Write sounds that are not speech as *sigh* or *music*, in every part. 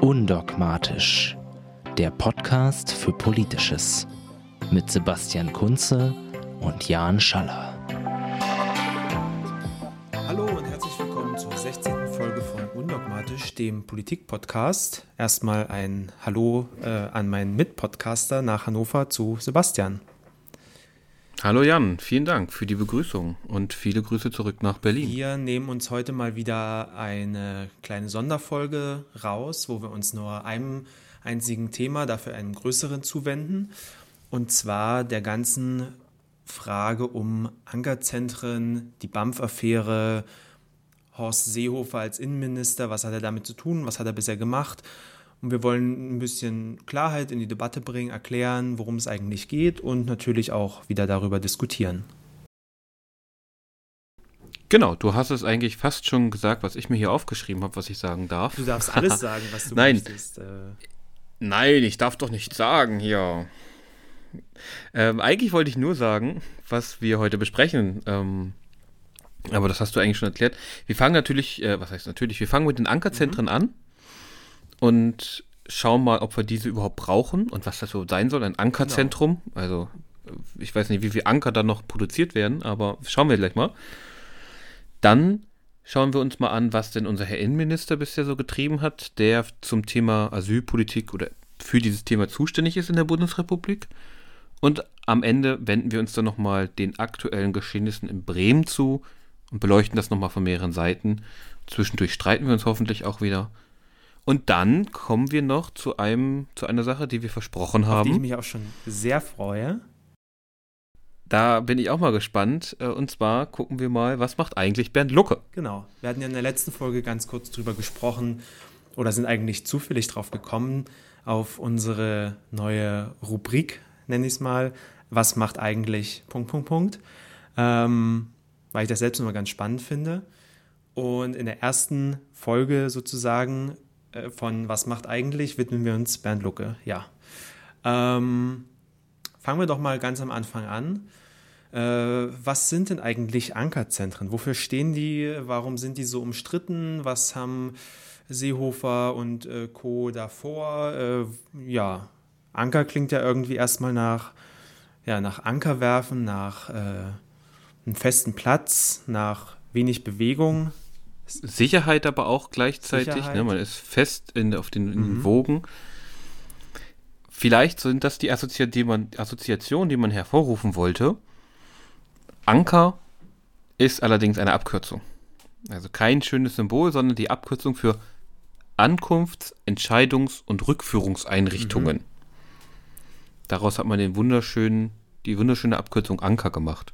Undogmatisch, der Podcast für Politisches mit Sebastian Kunze und Jan Schaller. Hallo und herzlich willkommen zur 16. Folge von Undogmatisch, dem Politik-Podcast. Erstmal ein Hallo äh, an meinen Mitpodcaster nach Hannover zu Sebastian. Hallo Jan, vielen Dank für die Begrüßung und viele Grüße zurück nach Berlin. Wir nehmen uns heute mal wieder eine kleine Sonderfolge raus, wo wir uns nur einem einzigen Thema, dafür einem größeren zuwenden. Und zwar der ganzen Frage um Ankerzentren, die BAMF-Affäre, Horst Seehofer als Innenminister, was hat er damit zu tun, was hat er bisher gemacht und wir wollen ein bisschen Klarheit in die Debatte bringen, erklären, worum es eigentlich geht und natürlich auch wieder darüber diskutieren. Genau, du hast es eigentlich fast schon gesagt, was ich mir hier aufgeschrieben habe, was ich sagen darf. Du darfst alles *laughs* sagen, was du Nein. möchtest. Äh. Nein, ich darf doch nicht sagen hier. Ähm, eigentlich wollte ich nur sagen, was wir heute besprechen. Ähm, aber das hast du eigentlich schon erklärt. Wir fangen natürlich, äh, was heißt natürlich, wir fangen mit den Ankerzentren mhm. an und schauen mal, ob wir diese überhaupt brauchen und was das so sein soll. Ein Ankerzentrum. Genau. Also, ich weiß nicht, wie viele Anker da noch produziert werden, aber schauen wir gleich mal. Dann schauen wir uns mal an, was denn unser Herr Innenminister bisher so getrieben hat, der zum Thema Asylpolitik oder für dieses Thema zuständig ist in der Bundesrepublik. Und am Ende wenden wir uns dann nochmal den aktuellen Geschehnissen in Bremen zu und beleuchten das nochmal von mehreren Seiten. Zwischendurch streiten wir uns hoffentlich auch wieder. Und dann kommen wir noch zu einem, zu einer Sache, die wir versprochen haben. Auf die ich mich auch schon sehr freue. Da bin ich auch mal gespannt. Äh, und zwar gucken wir mal, was macht eigentlich Bernd Lucke? Genau. Wir hatten ja in der letzten Folge ganz kurz drüber gesprochen oder sind eigentlich zufällig drauf gekommen auf unsere neue Rubrik, nenne ich es mal. Was macht eigentlich Punkt, Punkt, Punkt. Ähm, weil ich das selbst immer ganz spannend finde. Und in der ersten Folge sozusagen von Was macht eigentlich widmen wir uns Bernd Lucke. Ja. Ähm, fangen wir doch mal ganz am Anfang an. Äh, was sind denn eigentlich Ankerzentren? Wofür stehen die? Warum sind die so umstritten? Was haben Seehofer und äh, Co. davor? Äh, ja, Anker klingt ja irgendwie erstmal nach, ja, nach Ankerwerfen, nach äh, einem festen Platz, nach wenig Bewegung. Sicherheit aber auch gleichzeitig. Ne? Man ist fest in, auf den, mhm. Wogen. Vielleicht sind das die, Assozi die man, Assoziationen, die man hervorrufen wollte. Anker ist allerdings eine Abkürzung. Also kein schönes Symbol, sondern die Abkürzung für Ankunfts-, Entscheidungs- und Rückführungseinrichtungen. Mhm. Daraus hat man den wunderschönen, die wunderschöne Abkürzung Anker gemacht.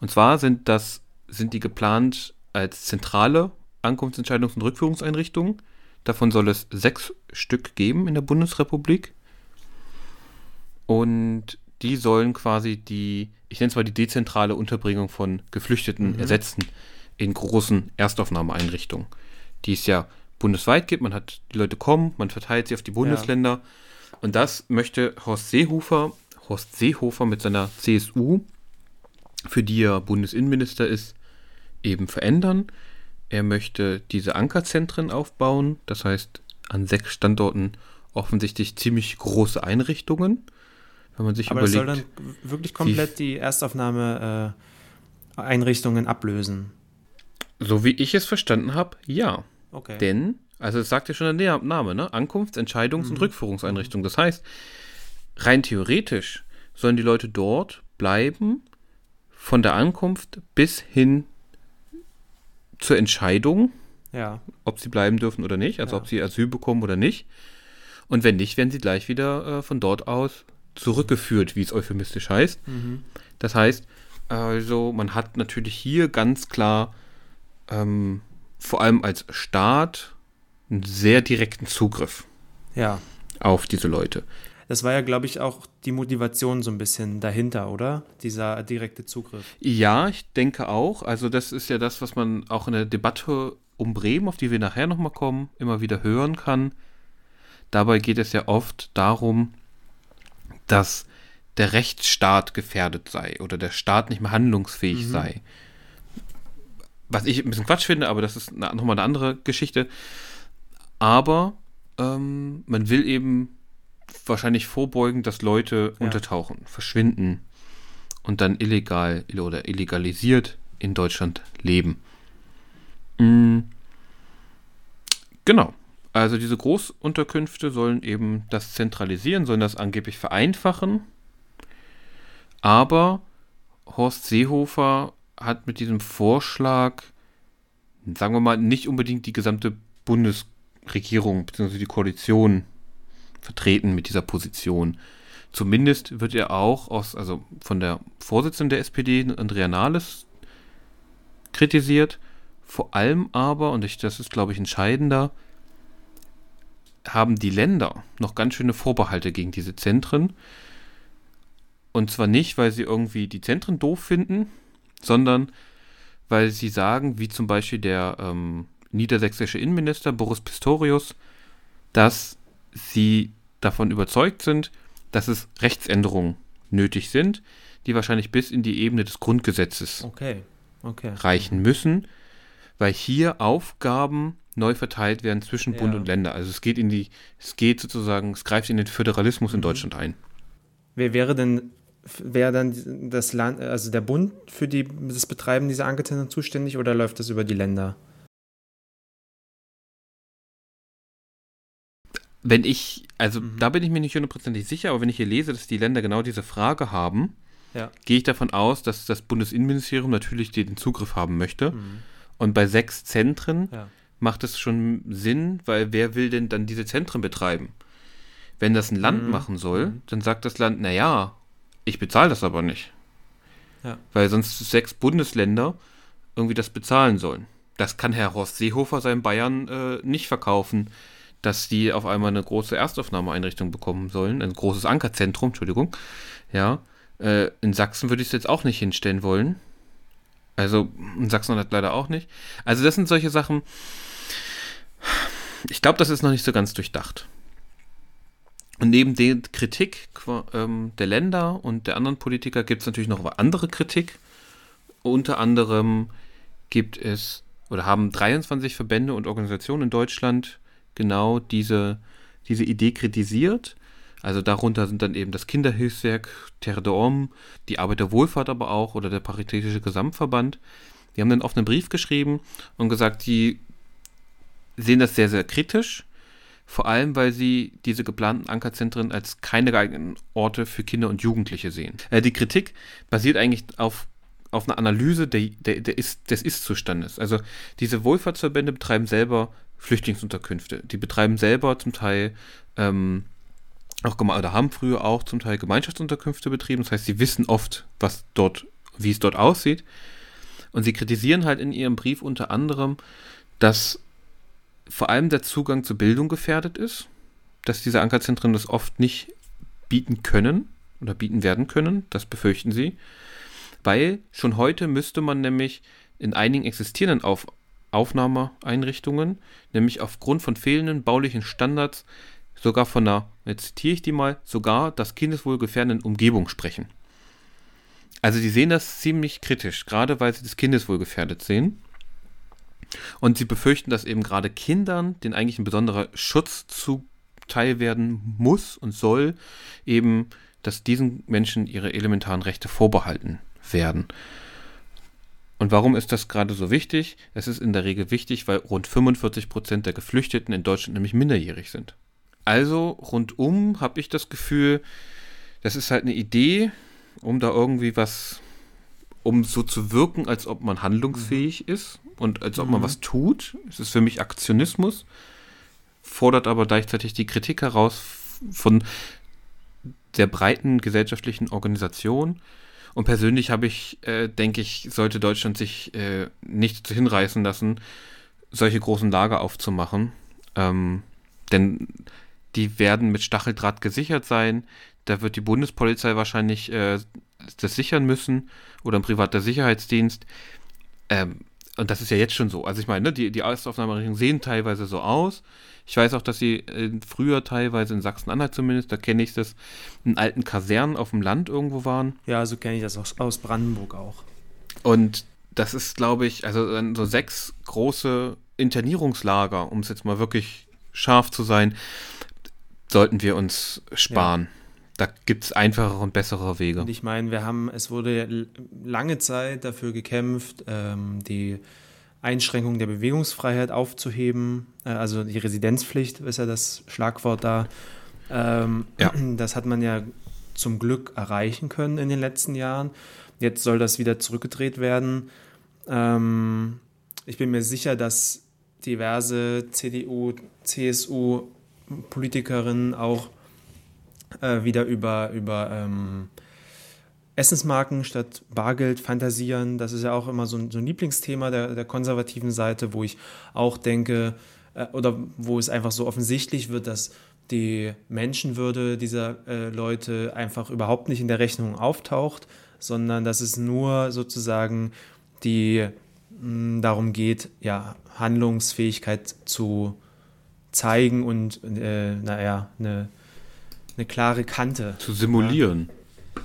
Und zwar sind das, sind die geplant als zentrale Ankunftsentscheidungs- und Rückführungseinrichtungen. Davon soll es sechs Stück geben in der Bundesrepublik. Und die sollen quasi die, ich nenne es mal die dezentrale Unterbringung von Geflüchteten mhm. ersetzen in großen Erstaufnahmeeinrichtungen, die es ja bundesweit gibt. Man hat die Leute kommen, man verteilt sie auf die Bundesländer. Ja. Und das möchte Horst Seehofer, Horst Seehofer mit seiner CSU, für die er Bundesinnenminister ist, eben verändern. Er möchte diese Ankerzentren aufbauen, das heißt an sechs Standorten offensichtlich ziemlich große Einrichtungen. Wenn man sich Aber überlegt, das soll dann wirklich komplett die Erstaufnahme äh, Einrichtungen ablösen. So wie ich es verstanden habe, ja. Okay. Denn, also es sagt ja schon der Name, ne? Ankunfts-, Entscheidungs- mhm. und Rückführungseinrichtung. Das heißt, rein theoretisch sollen die Leute dort bleiben, von der Ankunft bis hin zur Entscheidung, ja. ob sie bleiben dürfen oder nicht, also ja. ob sie Asyl bekommen oder nicht. Und wenn nicht, werden sie gleich wieder äh, von dort aus zurückgeführt, wie es euphemistisch heißt. Mhm. Das heißt, also man hat natürlich hier ganz klar, ähm, vor allem als Staat, einen sehr direkten Zugriff ja. auf diese Leute. Das war ja, glaube ich, auch die Motivation so ein bisschen dahinter, oder? Dieser direkte Zugriff. Ja, ich denke auch. Also das ist ja das, was man auch in der Debatte um Bremen, auf die wir nachher nochmal kommen, immer wieder hören kann. Dabei geht es ja oft darum, dass der Rechtsstaat gefährdet sei oder der Staat nicht mehr handlungsfähig mhm. sei. Was ich ein bisschen Quatsch finde, aber das ist nochmal eine andere Geschichte. Aber ähm, man will eben wahrscheinlich vorbeugen, dass Leute ja. untertauchen, verschwinden und dann illegal oder illegalisiert in Deutschland leben. Mhm. Genau. Also diese Großunterkünfte sollen eben das zentralisieren, sollen das angeblich vereinfachen. Aber Horst Seehofer hat mit diesem Vorschlag, sagen wir mal, nicht unbedingt die gesamte Bundesregierung bzw. die Koalition vertreten mit dieser Position. Zumindest wird er auch aus, also von der Vorsitzenden der SPD, Andrea Nahles, kritisiert. Vor allem aber, und ich, das ist, glaube ich, entscheidender, haben die Länder noch ganz schöne Vorbehalte gegen diese Zentren. Und zwar nicht, weil sie irgendwie die Zentren doof finden, sondern weil sie sagen, wie zum Beispiel der ähm, niedersächsische Innenminister Boris Pistorius, dass sie davon überzeugt sind, dass es Rechtsänderungen nötig sind, die wahrscheinlich bis in die Ebene des Grundgesetzes okay. Okay. reichen müssen, weil hier Aufgaben neu verteilt werden zwischen ja. Bund und Länder. Also es geht in die, es geht sozusagen, es greift in den Föderalismus mhm. in Deutschland ein. Wer wäre denn, wäre dann das Land, also der Bund für die, das Betreiben dieser Ankezentren zuständig oder läuft das über die Länder? Wenn ich, also mhm. da bin ich mir nicht hundertprozentig sicher, aber wenn ich hier lese, dass die Länder genau diese Frage haben, ja. gehe ich davon aus, dass das Bundesinnenministerium natürlich den Zugriff haben möchte. Mhm. Und bei sechs Zentren ja. macht es schon Sinn, weil wer will denn dann diese Zentren betreiben? Wenn das ein Land mhm. machen soll, mhm. dann sagt das Land, naja, ich bezahle das aber nicht. Ja. Weil sonst sechs Bundesländer irgendwie das bezahlen sollen. Das kann Herr Horst Seehofer seinen Bayern äh, nicht verkaufen dass die auf einmal eine große Erstaufnahmeeinrichtung bekommen sollen, ein großes Ankerzentrum, Entschuldigung. Ja, äh, in Sachsen würde ich es jetzt auch nicht hinstellen wollen. Also in Sachsen hat leider auch nicht. Also das sind solche Sachen. Ich glaube, das ist noch nicht so ganz durchdacht. Und neben der Kritik ähm, der Länder und der anderen Politiker gibt es natürlich noch andere Kritik. Unter anderem gibt es oder haben 23 Verbände und Organisationen in Deutschland genau diese, diese Idee kritisiert. Also darunter sind dann eben das Kinderhilfswerk Terre de Homme, die Arbeiterwohlfahrt aber auch oder der Paritätische Gesamtverband. Die haben einen Brief geschrieben und gesagt, die sehen das sehr, sehr kritisch. Vor allem, weil sie diese geplanten Ankerzentren als keine geeigneten Orte für Kinder und Jugendliche sehen. Äh, die Kritik basiert eigentlich auf, auf einer Analyse der, der, der ist, des Ist-Zustandes. Also diese Wohlfahrtsverbände betreiben selber Flüchtlingsunterkünfte. Die betreiben selber zum Teil ähm, auch oder haben früher auch zum Teil Gemeinschaftsunterkünfte betrieben. Das heißt, sie wissen oft, was dort, wie es dort aussieht. Und sie kritisieren halt in ihrem Brief unter anderem, dass vor allem der Zugang zur Bildung gefährdet ist, dass diese Ankerzentren das oft nicht bieten können oder bieten werden können, das befürchten sie, weil schon heute müsste man nämlich in einigen existierenden Auf Aufnahmeeinrichtungen, nämlich aufgrund von fehlenden baulichen Standards sogar von einer, jetzt zitiere ich die mal, sogar das kindeswohlgefährdenden Umgebung sprechen. Also die sehen das ziemlich kritisch, gerade weil sie das Kindeswohl gefährdet sehen. Und sie befürchten, dass eben gerade Kindern, denen eigentlich ein besonderer Schutz zuteil werden muss und soll, eben, dass diesen Menschen ihre elementaren Rechte vorbehalten werden. Und warum ist das gerade so wichtig? Es ist in der Regel wichtig, weil rund 45 Prozent der Geflüchteten in Deutschland nämlich minderjährig sind. Also rundum habe ich das Gefühl, das ist halt eine Idee, um da irgendwie was, um so zu wirken, als ob man handlungsfähig mhm. ist und als ob man mhm. was tut. Es ist für mich Aktionismus, fordert aber gleichzeitig die Kritik heraus von der breiten gesellschaftlichen Organisation und persönlich habe ich, äh, denke ich, sollte Deutschland sich äh, nicht hinreißen lassen, solche großen Lager aufzumachen. Ähm, denn die werden mit Stacheldraht gesichert sein. Da wird die Bundespolizei wahrscheinlich äh, das sichern müssen oder ein privater Sicherheitsdienst. Ähm, und das ist ja jetzt schon so. Also ich meine, ne, die, die Erstaufnahmeregelungen sehen teilweise so aus. Ich weiß auch, dass sie äh, früher teilweise in Sachsen-Anhalt zumindest, da kenne ich das, in alten Kasernen auf dem Land irgendwo waren. Ja, so kenne ich das aus, aus Brandenburg auch. Und das ist, glaube ich, also so sechs große Internierungslager, um es jetzt mal wirklich scharf zu sein, sollten wir uns sparen. Ja. Da gibt es einfachere und bessere Wege. Und ich meine, wir haben, es wurde lange Zeit dafür gekämpft, ähm, die Einschränkung der Bewegungsfreiheit aufzuheben. Äh, also die Residenzpflicht ist ja das Schlagwort da. Ähm, ja. *clears throat* Das hat man ja zum Glück erreichen können in den letzten Jahren. Jetzt soll das wieder zurückgedreht werden. Ähm, ich bin mir sicher, dass diverse CDU, CSU-Politikerinnen auch äh, wieder über, über ähm, Essensmarken statt Bargeld fantasieren. Das ist ja auch immer so ein, so ein Lieblingsthema der, der, konservativen Seite, wo ich auch denke, äh, oder wo es einfach so offensichtlich wird, dass die Menschenwürde dieser äh, Leute einfach überhaupt nicht in der Rechnung auftaucht, sondern dass es nur sozusagen die mh, darum geht, ja, Handlungsfähigkeit zu zeigen und äh, naja, eine, eine klare Kante. Zu simulieren. Ja.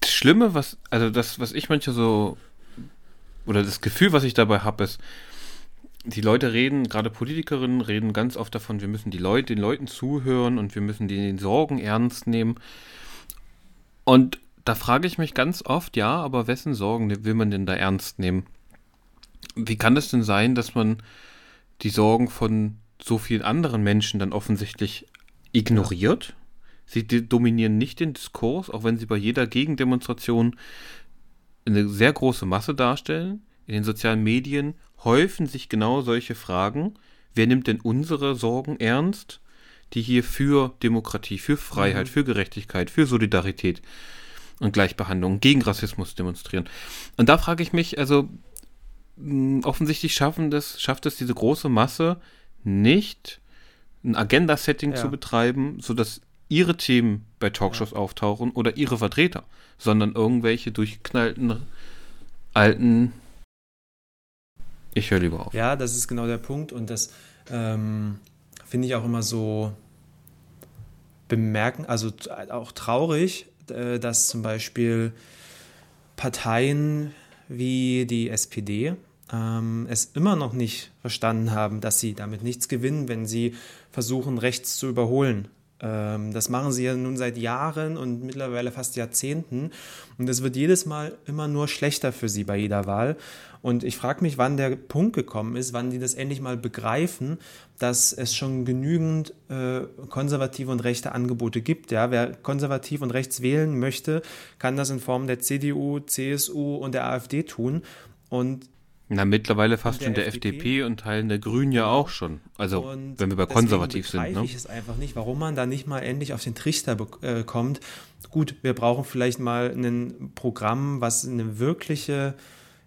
Das Schlimme, was, also das, was ich manchmal so, oder das Gefühl, was ich dabei habe, ist, die Leute reden, gerade Politikerinnen reden ganz oft davon, wir müssen die Leute, den Leuten zuhören und wir müssen die Sorgen ernst nehmen. Und da frage ich mich ganz oft, ja, aber wessen Sorgen will man denn da ernst nehmen? Wie kann es denn sein, dass man die Sorgen von so vielen anderen Menschen dann offensichtlich ignoriert? Sie dominieren nicht den Diskurs, auch wenn sie bei jeder Gegendemonstration eine sehr große Masse darstellen. In den sozialen Medien häufen sich genau solche Fragen. Wer nimmt denn unsere Sorgen ernst, die hier für Demokratie, für Freiheit, mhm. für Gerechtigkeit, für Solidarität und Gleichbehandlung gegen Rassismus demonstrieren? Und da frage ich mich, also mh, offensichtlich schaffen das, schafft es diese große Masse nicht, ein Agenda-Setting ja. zu betreiben, sodass ihre Themen bei Talkshows ja. auftauchen oder ihre Vertreter, sondern irgendwelche durchgeknallten alten ich höre lieber auf. Ja, das ist genau der Punkt und das ähm, finde ich auch immer so bemerken, also auch traurig, äh, dass zum Beispiel Parteien wie die SPD ähm, es immer noch nicht verstanden haben, dass sie damit nichts gewinnen, wenn sie versuchen, rechts zu überholen. Ähm, das machen sie ja nun seit Jahren und mittlerweile fast Jahrzehnten. Und es wird jedes Mal immer nur schlechter für sie bei jeder Wahl. Und ich frage mich, wann der Punkt gekommen ist, wann die das endlich mal begreifen, dass es schon genügend äh, konservative und rechte Angebote gibt. Ja? Wer konservativ und rechts wählen möchte, kann das in Form der CDU, CSU und der AfD tun. Und na, mittlerweile fast der schon der FDP. FDP. und Teilen der Grünen ja auch schon. Also, und wenn wir bei konservativ sind. Ne? ich es einfach nicht, warum man da nicht mal endlich auf den Trichter äh, kommt. Gut, wir brauchen vielleicht mal ein Programm, was eine wirkliche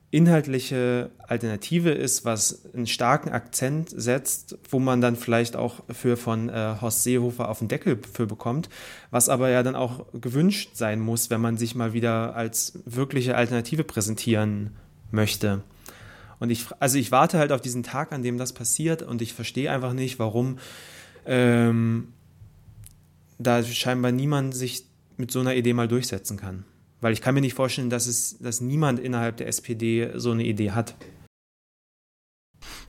inhaltliche Alternative ist, was einen starken Akzent setzt, wo man dann vielleicht auch für von äh, Horst Seehofer auf den Deckel für bekommt, was aber ja dann auch gewünscht sein muss, wenn man sich mal wieder als wirkliche Alternative präsentieren möchte. Und ich, also ich warte halt auf diesen Tag, an dem das passiert und ich verstehe einfach nicht, warum ähm, da scheinbar niemand sich mit so einer Idee mal durchsetzen kann. Weil ich kann mir nicht vorstellen, dass es, dass niemand innerhalb der SPD so eine Idee hat.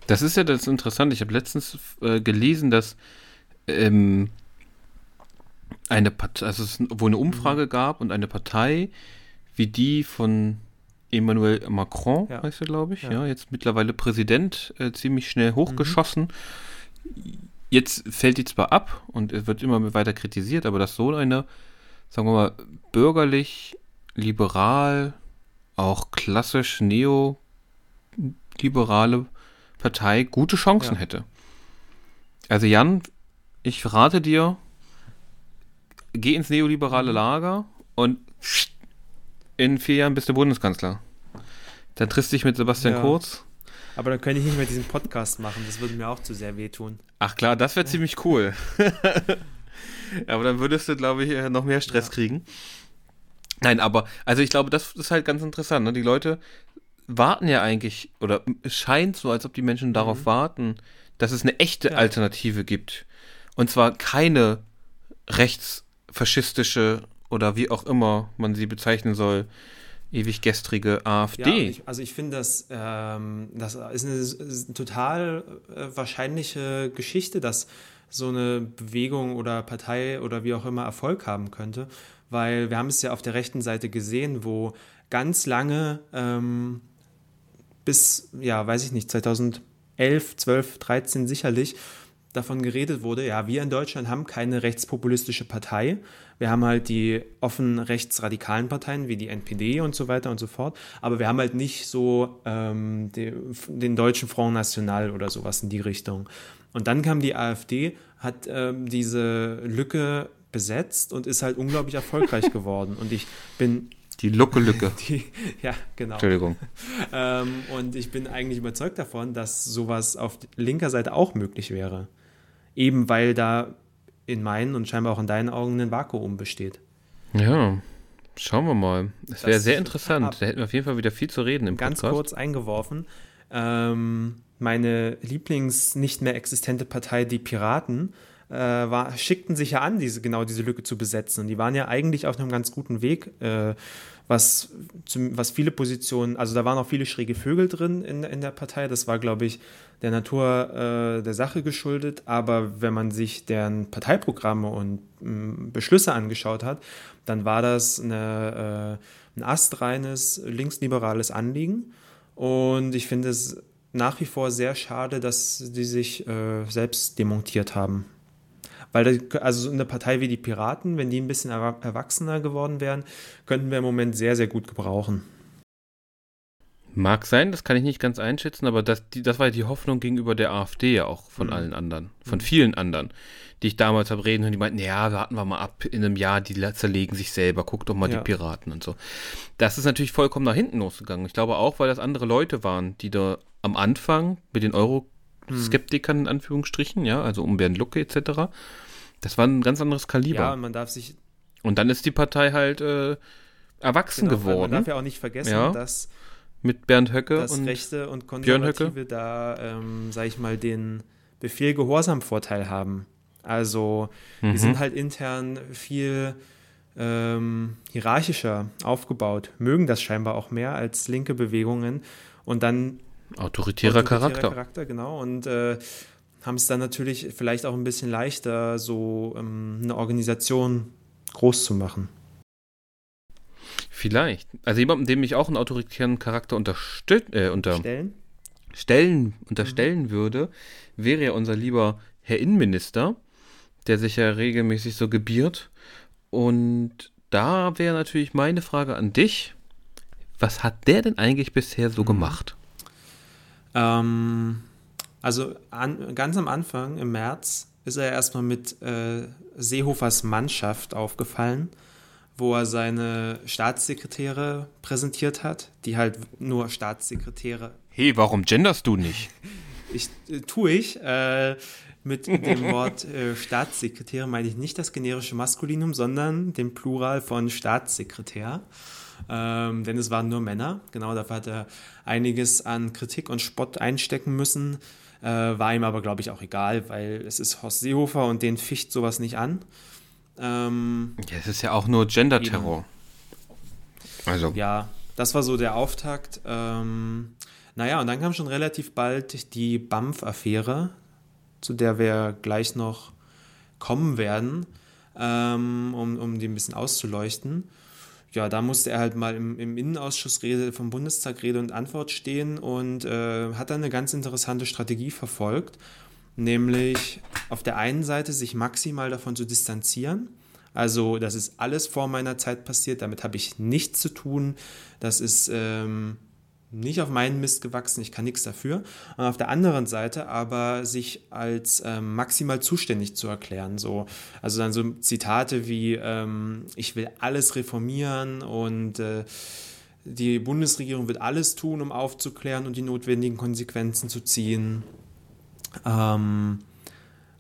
Das ist ja das Interessante. Ich habe letztens äh, gelesen, dass ähm, eine Partei, also es wohl eine Umfrage mhm. gab und eine Partei wie die von Emmanuel Macron, ja. heißt er, glaube ich, ja. ja. jetzt mittlerweile Präsident, äh, ziemlich schnell hochgeschossen. Mhm. Jetzt fällt die zwar ab und es wird immer weiter kritisiert, aber dass so eine, sagen wir mal, bürgerlich, liberal, auch klassisch neoliberale Partei gute Chancen ja. hätte. Also Jan, ich rate dir, geh ins neoliberale mhm. Lager und in vier Jahren bist du Bundeskanzler. Dann triffst du dich mit Sebastian ja. Kurz. Aber dann könnte ich nicht mehr diesen Podcast machen. Das würde mir auch zu sehr wehtun. Ach klar, das wäre ziemlich cool. *laughs* aber dann würdest du, glaube ich, noch mehr Stress ja. kriegen. Nein, aber, also ich glaube, das ist halt ganz interessant. Ne? Die Leute warten ja eigentlich, oder es scheint so, als ob die Menschen darauf mhm. warten, dass es eine echte. Alternative gibt. Und zwar keine rechtsfaschistische oder wie auch immer man sie bezeichnen soll, ewig gestrige AfD. Ja, ich, also ich finde, das, ähm, das ist eine, total äh, wahrscheinliche Geschichte, dass so eine Bewegung oder Partei oder wie auch immer Erfolg haben könnte, weil wir haben es ja auf der rechten Seite gesehen, wo ganz lange ähm, bis, ja, weiß ich nicht, 2011, 12, 13 sicherlich davon geredet wurde, ja, wir in Deutschland haben keine rechtspopulistische Partei. Wir haben halt die offen rechtsradikalen Parteien wie die NPD und so weiter und so fort. Aber wir haben halt nicht so ähm, die, den deutschen Front National oder sowas in die Richtung. Und dann kam die AfD, hat ähm, diese Lücke besetzt und ist halt unglaublich erfolgreich *laughs* geworden. Und ich bin die Lucke-Lücke. *laughs* ja, genau. Entschuldigung. Ähm, und ich bin eigentlich überzeugt davon, dass sowas auf linker Seite auch möglich wäre. Eben weil da in meinen und scheinbar auch in deinen Augen ein Vakuum besteht. Ja, schauen wir mal. Es wäre sehr interessant. Da hätten wir auf jeden Fall wieder viel zu reden im Ganz Podcast. kurz eingeworfen. Ähm, meine Lieblings nicht mehr existente Partei, die Piraten, äh, war, schickten sich ja an, diese, genau diese Lücke zu besetzen. Und die waren ja eigentlich auf einem ganz guten Weg, äh, was, zum, was viele Positionen, also da waren auch viele schräge Vögel drin in, in der Partei. Das war, glaube ich, der Natur äh, der Sache geschuldet. Aber wenn man sich deren Parteiprogramme und mh, Beschlüsse angeschaut hat, dann war das eine, äh, ein astreines linksliberales Anliegen. Und ich finde es nach wie vor sehr schade, dass die sich äh, selbst demontiert haben. Weil, das, also eine Partei wie die Piraten, wenn die ein bisschen erwachsener geworden wären, könnten wir im Moment sehr, sehr gut gebrauchen. Mag sein, das kann ich nicht ganz einschätzen, aber das, die, das war die Hoffnung gegenüber der AfD ja auch von mhm. allen anderen, von mhm. vielen anderen, die ich damals habe reden und die meinten, ja, warten wir mal ab, in einem Jahr, die zerlegen sich selber, guck doch mal ja. die Piraten und so. Das ist natürlich vollkommen nach hinten losgegangen. Ich glaube auch, weil das andere Leute waren, die da am Anfang mit den Euroskeptikern in Anführungsstrichen, ja, also um Bernd Lucke etc., das war ein ganz anderes Kaliber. Ja, man darf sich. Und dann ist die Partei halt äh, erwachsen genau, geworden. Man darf ja auch nicht vergessen, ja, dass mit Bernd Höcke und Rechte und Konservative da, ähm, sag ich mal, den Befehl-Gehorsam-Vorteil haben. Also, mhm. die sind halt intern viel ähm, hierarchischer aufgebaut, mögen das scheinbar auch mehr als linke Bewegungen und dann autoritärer, autoritärer Charakter. Charakter. Genau, und äh, haben es dann natürlich vielleicht auch ein bisschen leichter, so ähm, eine Organisation groß zu machen. Vielleicht. Also jemandem, dem ich auch einen autoritären Charakter unterstüt äh, unter Stellen? Stellen, unterstellen mhm. würde, wäre ja unser lieber Herr Innenminister, der sich ja regelmäßig so gebiert. Und da wäre natürlich meine Frage an dich. Was hat der denn eigentlich bisher so mhm. gemacht? Ähm, also an, ganz am Anfang, im März, ist er erstmal mit äh, Seehofers Mannschaft aufgefallen, wo er seine Staatssekretäre präsentiert hat, die halt nur Staatssekretäre. Hey, warum genderst du nicht? *laughs* ich äh, tue ich. Äh, mit dem Wort äh, Staatssekretär meine ich nicht das generische Maskulinum, sondern den Plural von Staatssekretär. Ähm, denn es waren nur Männer. Genau, dafür hat er einiges an Kritik und Spott einstecken müssen. Äh, war ihm aber, glaube ich, auch egal, weil es ist Horst Seehofer und den ficht sowas nicht an. Ähm, ja, es ist ja auch nur Gender-Terror. Also. Ja, das war so der Auftakt. Ähm, naja, und dann kam schon relativ bald die BAMF-Affäre, zu der wir gleich noch kommen werden, ähm, um, um die ein bisschen auszuleuchten ja, da musste er halt mal im, im Innenausschuss Rede, vom Bundestag Rede und Antwort stehen und äh, hat dann eine ganz interessante Strategie verfolgt, nämlich auf der einen Seite sich maximal davon zu distanzieren. Also, das ist alles vor meiner Zeit passiert, damit habe ich nichts zu tun. Das ist ähm, nicht auf meinen Mist gewachsen, ich kann nichts dafür. Und auf der anderen Seite aber sich als ähm, maximal zuständig zu erklären. So. Also dann so Zitate wie, ähm, ich will alles reformieren und äh, die Bundesregierung wird alles tun, um aufzuklären und die notwendigen Konsequenzen zu ziehen. Ähm,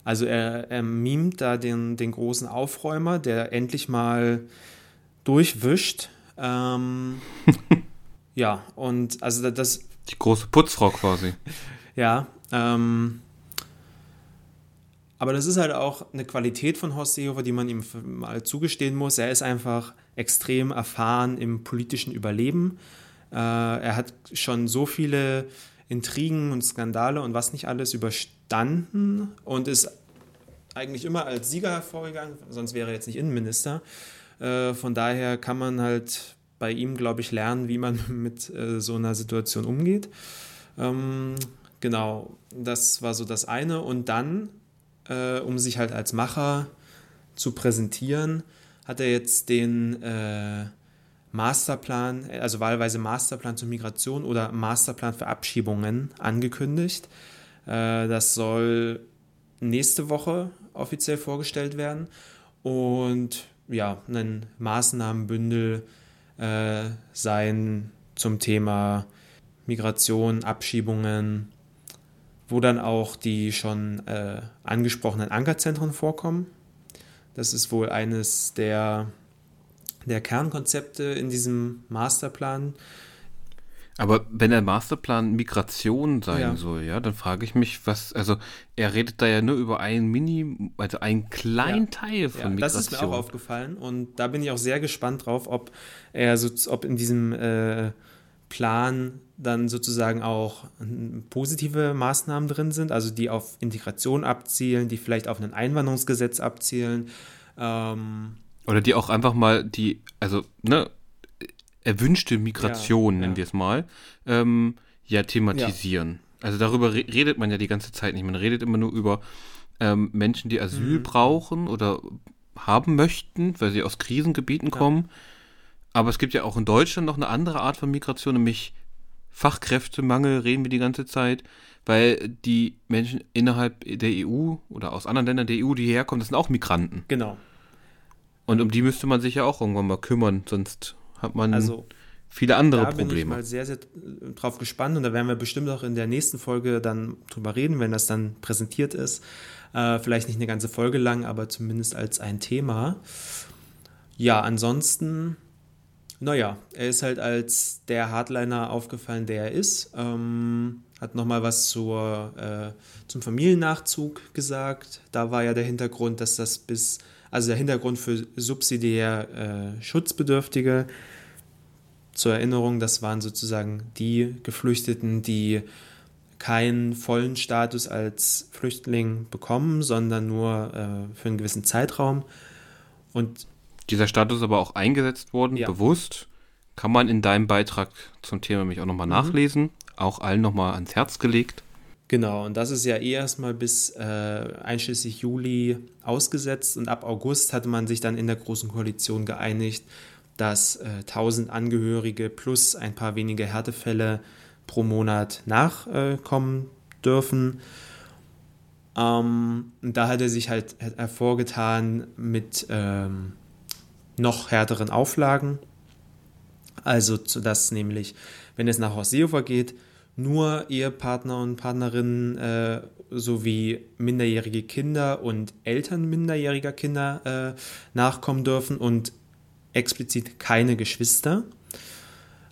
also er, er mimt da den, den großen Aufräumer, der endlich mal durchwischt. Ähm, *laughs* Ja, und also das. Die große Putzfrau quasi. *laughs* ja, ähm, Aber das ist halt auch eine Qualität von Horst Seehofer, die man ihm mal zugestehen muss. Er ist einfach extrem erfahren im politischen Überleben. Äh, er hat schon so viele Intrigen und Skandale und was nicht alles überstanden und ist eigentlich immer als Sieger hervorgegangen, sonst wäre er jetzt nicht Innenminister. Äh, von daher kann man halt bei ihm, glaube ich, lernen, wie man *laughs* mit äh, so einer Situation umgeht. Ähm, genau, das war so das eine. Und dann äh, um sich halt als Macher zu präsentieren, hat er jetzt den äh, Masterplan, also wahlweise Masterplan zur Migration oder Masterplan für Abschiebungen angekündigt. Äh, das soll nächste Woche offiziell vorgestellt werden und ja, ein Maßnahmenbündel äh, sein zum Thema Migration, Abschiebungen, wo dann auch die schon äh, angesprochenen Ankerzentren vorkommen. Das ist wohl eines der, der Kernkonzepte in diesem Masterplan. Aber wenn der Masterplan Migration sein ja. soll, ja, dann frage ich mich, was, also er redet da ja nur über einen Mini, also einen kleinen ja. Teil von ja, Migration. Das ist mir auch aufgefallen und da bin ich auch sehr gespannt drauf, ob er so, ob in diesem äh, Plan dann sozusagen auch positive Maßnahmen drin sind, also die auf Integration abzielen, die vielleicht auf ein Einwanderungsgesetz abzielen. Ähm, Oder die auch einfach mal die, also, ne, erwünschte Migration, ja, nennen ja. wir es mal, ähm, ja, thematisieren. Ja. Also darüber re redet man ja die ganze Zeit nicht. Man redet immer nur über ähm, Menschen, die Asyl mhm. brauchen oder haben möchten, weil sie aus Krisengebieten kommen. Aber es gibt ja auch in Deutschland noch eine andere Art von Migration, nämlich Fachkräftemangel, reden wir die ganze Zeit, weil die Menschen innerhalb der EU oder aus anderen Ländern der EU, die hierher kommen, das sind auch Migranten. Genau. Und um die müsste man sich ja auch irgendwann mal kümmern, sonst hat man also, viele andere da Probleme. Da bin ich mal sehr, sehr drauf gespannt und da werden wir bestimmt auch in der nächsten Folge dann drüber reden, wenn das dann präsentiert ist. Äh, vielleicht nicht eine ganze Folge lang, aber zumindest als ein Thema. Ja, ansonsten naja, er ist halt als der Hardliner aufgefallen, der er ist. Ähm, hat nochmal was zur, äh, zum Familiennachzug gesagt. Da war ja der Hintergrund, dass das bis, also der Hintergrund für subsidiär äh, Schutzbedürftige, zur Erinnerung, das waren sozusagen die Geflüchteten, die keinen vollen Status als Flüchtling bekommen, sondern nur äh, für einen gewissen Zeitraum. Und dieser Status ist aber auch eingesetzt worden, ja. bewusst. Kann man in deinem Beitrag zum Thema mich auch nochmal mhm. nachlesen. Auch allen nochmal ans Herz gelegt. Genau, und das ist ja eh erstmal bis äh, einschließlich Juli ausgesetzt und ab August hatte man sich dann in der Großen Koalition geeinigt, dass äh, 1000 Angehörige plus ein paar wenige Härtefälle pro Monat nachkommen äh, dürfen. Ähm, und da hat er sich halt hervorgetan mit ähm, noch härteren Auflagen. Also, dass nämlich, wenn es nach Horst Seehofer geht, nur Ehepartner und Partnerinnen äh, sowie minderjährige Kinder und Eltern minderjähriger Kinder äh, nachkommen dürfen und explizit keine Geschwister.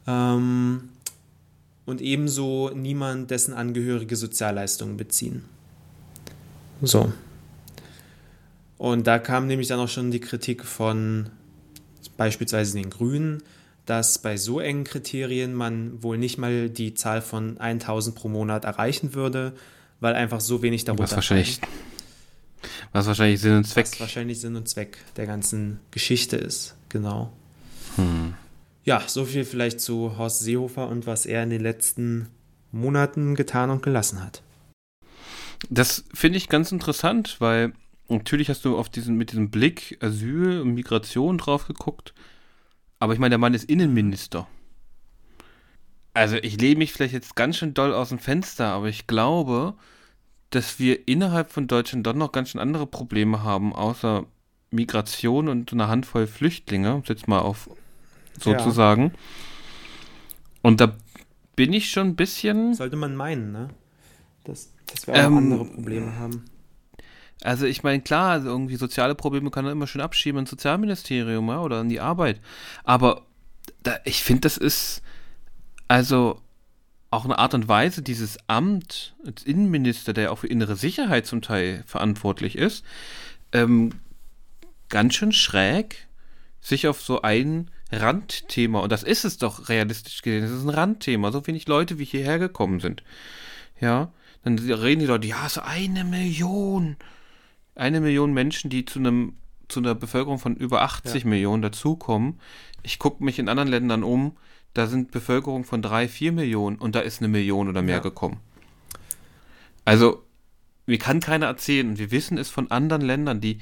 Ähm, und ebenso niemand, dessen Angehörige Sozialleistungen beziehen. So. Und da kam nämlich dann auch schon die Kritik von beispielsweise den Grünen, dass bei so engen Kriterien man wohl nicht mal die Zahl von 1000 pro Monat erreichen würde, weil einfach so wenig darunter was wahrscheinlich, was wahrscheinlich Sinn und Zweck was wahrscheinlich Sinn und Zweck der ganzen Geschichte ist, genau. Hm. Ja, so viel vielleicht zu Horst Seehofer und was er in den letzten Monaten getan und gelassen hat. Das finde ich ganz interessant, weil natürlich hast du auf diesen, mit diesem Blick Asyl und Migration drauf geguckt. Aber ich meine, der Mann ist Innenminister. Also ich lehne mich vielleicht jetzt ganz schön doll aus dem Fenster, aber ich glaube, dass wir innerhalb von Deutschland doch noch ganz schön andere Probleme haben, außer Migration und eine Handvoll Flüchtlinge, um es jetzt mal auf sozusagen. Ja. Und da bin ich schon ein bisschen. Sollte man meinen, ne? Dass, dass wir auch ähm, andere Probleme haben. Also ich meine, klar, also irgendwie soziale Probleme kann man immer schön abschieben ins Sozialministerium ja, oder in die Arbeit. Aber da, ich finde, das ist also auch eine Art und Weise, dieses Amt als Innenminister, der auch für innere Sicherheit zum Teil verantwortlich ist, ähm, ganz schön schräg sich auf so ein Randthema, und das ist es doch realistisch gesehen, es ist ein Randthema, so wenig Leute wie hierher gekommen sind. Ja, dann reden die Leute, ja, so eine Million, eine Million Menschen, die zu einem zu einer Bevölkerung von über 80 ja. Millionen dazukommen. Ich gucke mich in anderen Ländern um, da sind Bevölkerung von drei, vier Millionen und da ist eine Million oder mehr ja. gekommen. Also, mir kann keiner erzählen, wir wissen es von anderen Ländern, die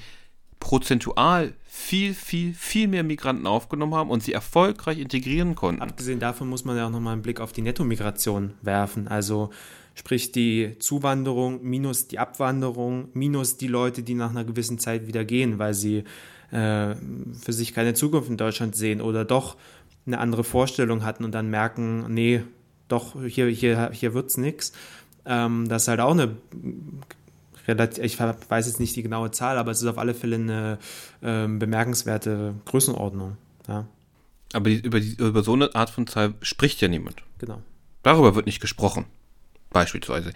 prozentual viel, viel, viel mehr Migranten aufgenommen haben und sie erfolgreich integrieren konnten. Abgesehen davon muss man ja auch nochmal einen Blick auf die Nettomigration werfen. Also sprich die Zuwanderung minus die Abwanderung minus die Leute, die nach einer gewissen Zeit wieder gehen, weil sie äh, für sich keine Zukunft in Deutschland sehen oder doch eine andere Vorstellung hatten und dann merken, nee, doch, hier, hier, hier wird es nichts. Ähm, das ist halt auch eine relativ, ich weiß jetzt nicht die genaue Zahl, aber es ist auf alle Fälle eine äh, bemerkenswerte Größenordnung. Ja. Aber die, über, die, über so eine Art von Zahl spricht ja niemand. Genau. Darüber wird nicht gesprochen, beispielsweise.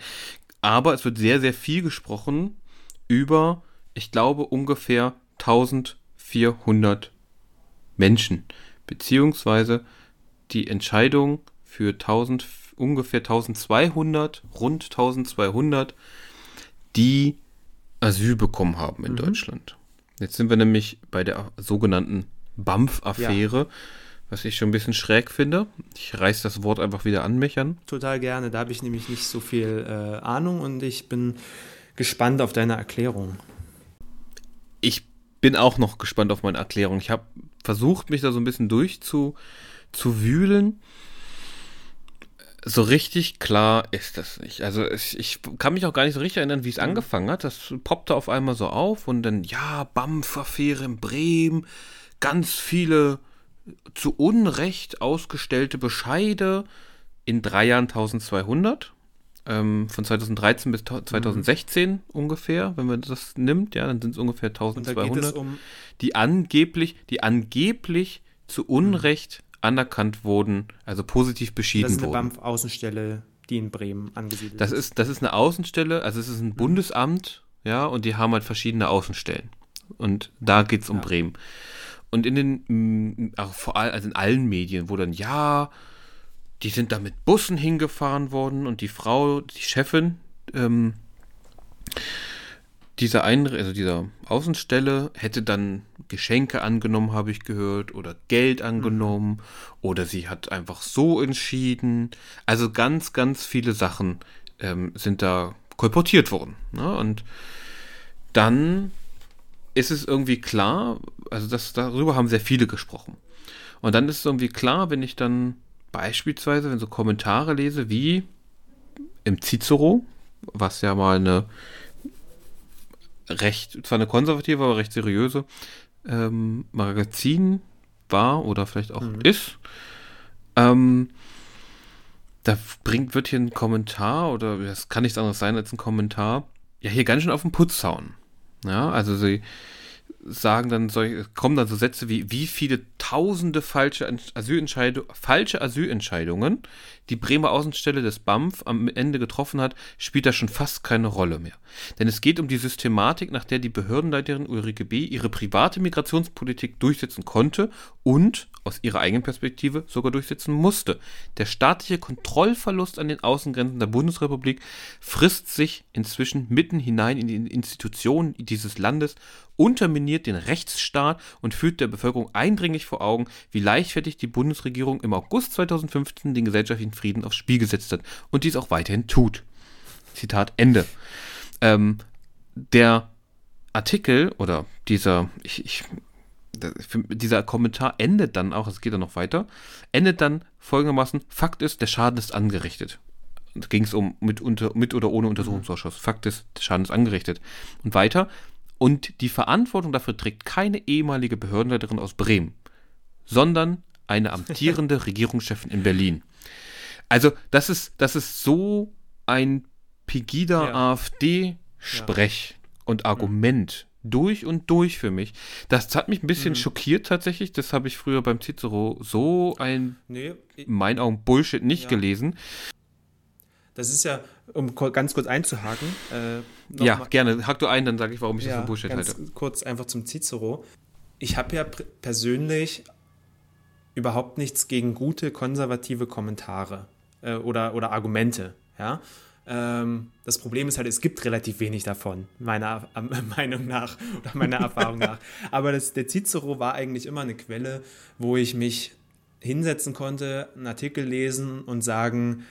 Aber es wird sehr, sehr viel gesprochen über, ich glaube, ungefähr 1400 Menschen beziehungsweise die Entscheidung für 1000, ungefähr 1200, rund 1200, die Asyl bekommen haben in mhm. Deutschland. Jetzt sind wir nämlich bei der sogenannten BAMF-Affäre, ja. Was ich schon ein bisschen schräg finde. Ich reiß das Wort einfach wieder an mich an. Total gerne, da habe ich nämlich nicht so viel äh, Ahnung und ich bin gespannt auf deine Erklärung. Ich bin auch noch gespannt auf meine Erklärung. Ich habe versucht, mich da so ein bisschen durchzuwühlen. So richtig klar ist das nicht. Also ich, ich, kann mich auch gar nicht so richtig erinnern, wie es mhm. angefangen hat. Das poppte auf einmal so auf und dann, ja, BAMF-Affäre in Bremen, ganz viele zu Unrecht ausgestellte Bescheide in drei Jahren 1200 ähm, von 2013 bis 2016 mhm. ungefähr, wenn man das nimmt, ja, dann sind es ungefähr 1200, um die angeblich, die angeblich zu Unrecht mhm. anerkannt wurden, also positiv beschieden wurden. Das ist eine BAMF-Außenstelle, die in Bremen angesiedelt das ist. Das ist eine Außenstelle, also es ist ein mhm. Bundesamt, ja, und die haben halt verschiedene Außenstellen. Und da geht es um ja. Bremen. Und in den, auch vor allem, also in allen Medien, wo dann, ja, die sind da mit Bussen hingefahren worden und die Frau, die Chefin ähm, dieser Einre also dieser Außenstelle hätte dann Geschenke angenommen, habe ich gehört, oder Geld angenommen, mhm. oder sie hat einfach so entschieden. Also ganz, ganz viele Sachen ähm, sind da kolportiert worden. Ne? Und dann ist es irgendwie klar, also das, darüber haben sehr viele gesprochen. Und dann ist es irgendwie klar, wenn ich dann beispielsweise, wenn so Kommentare lese, wie im Cicero, was ja mal eine recht, zwar eine konservative, aber recht seriöse ähm, Magazin war oder vielleicht auch mhm. ist, ähm, da bringt, wird hier ein Kommentar oder das kann nichts anderes sein als ein Kommentar, ja, hier ganz schön auf den Putz hauen. Ja, also sie sagen dann solche, kommen dann so Sätze wie, wie viele tausende falsche Asylentscheidungen, falsche Asylentscheidungen die Bremer Außenstelle des BAMF am Ende getroffen hat, spielt da schon fast keine Rolle mehr. Denn es geht um die Systematik, nach der die Behördenleiterin Ulrike B. ihre private Migrationspolitik durchsetzen konnte und aus ihrer eigenen Perspektive sogar durchsetzen musste. Der staatliche Kontrollverlust an den Außengrenzen der Bundesrepublik frisst sich inzwischen mitten hinein in die Institutionen dieses Landes, unterminiert den Rechtsstaat und führt der Bevölkerung eindringlich vor Augen, wie leichtfertig die Bundesregierung im August 2015 den gesellschaftlichen Frieden aufs Spiel gesetzt hat und dies auch weiterhin tut. Zitat Ende. Ähm, der Artikel oder dieser, ich, ich, dieser Kommentar endet dann auch, es geht dann noch weiter, endet dann folgendermaßen, Fakt ist, der Schaden ist angerichtet. Da ging es um mit, unter, mit oder ohne Untersuchungsausschuss. Fakt ist, der Schaden ist angerichtet. Und weiter, und die Verantwortung dafür trägt keine ehemalige Behördenleiterin aus Bremen, sondern eine amtierende *laughs* Regierungschefin in Berlin. Also, das ist, das ist so ein Pegida-AfD-Sprech ja. und Argument mhm. durch und durch für mich. Das hat mich ein bisschen mhm. schockiert tatsächlich. Das habe ich früher beim Cicero so ein, nee. in meinen Augen, Bullshit nicht ja. gelesen. das ist ja, um ganz kurz einzuhaken. Äh, ja, mal, gerne. Hack du ein, dann sage ich, warum ich ja, das für Bullshit ganz halte. Kurz einfach zum Cicero. Ich habe ja persönlich überhaupt nichts gegen gute konservative Kommentare äh, oder, oder Argumente. Ja? Ähm, das Problem ist halt, es gibt relativ wenig davon, meiner äh, *laughs* Meinung nach oder meiner Erfahrung nach. *laughs* Aber das, der Cicero war eigentlich immer eine Quelle, wo ich mich hinsetzen konnte, einen Artikel lesen und sagen,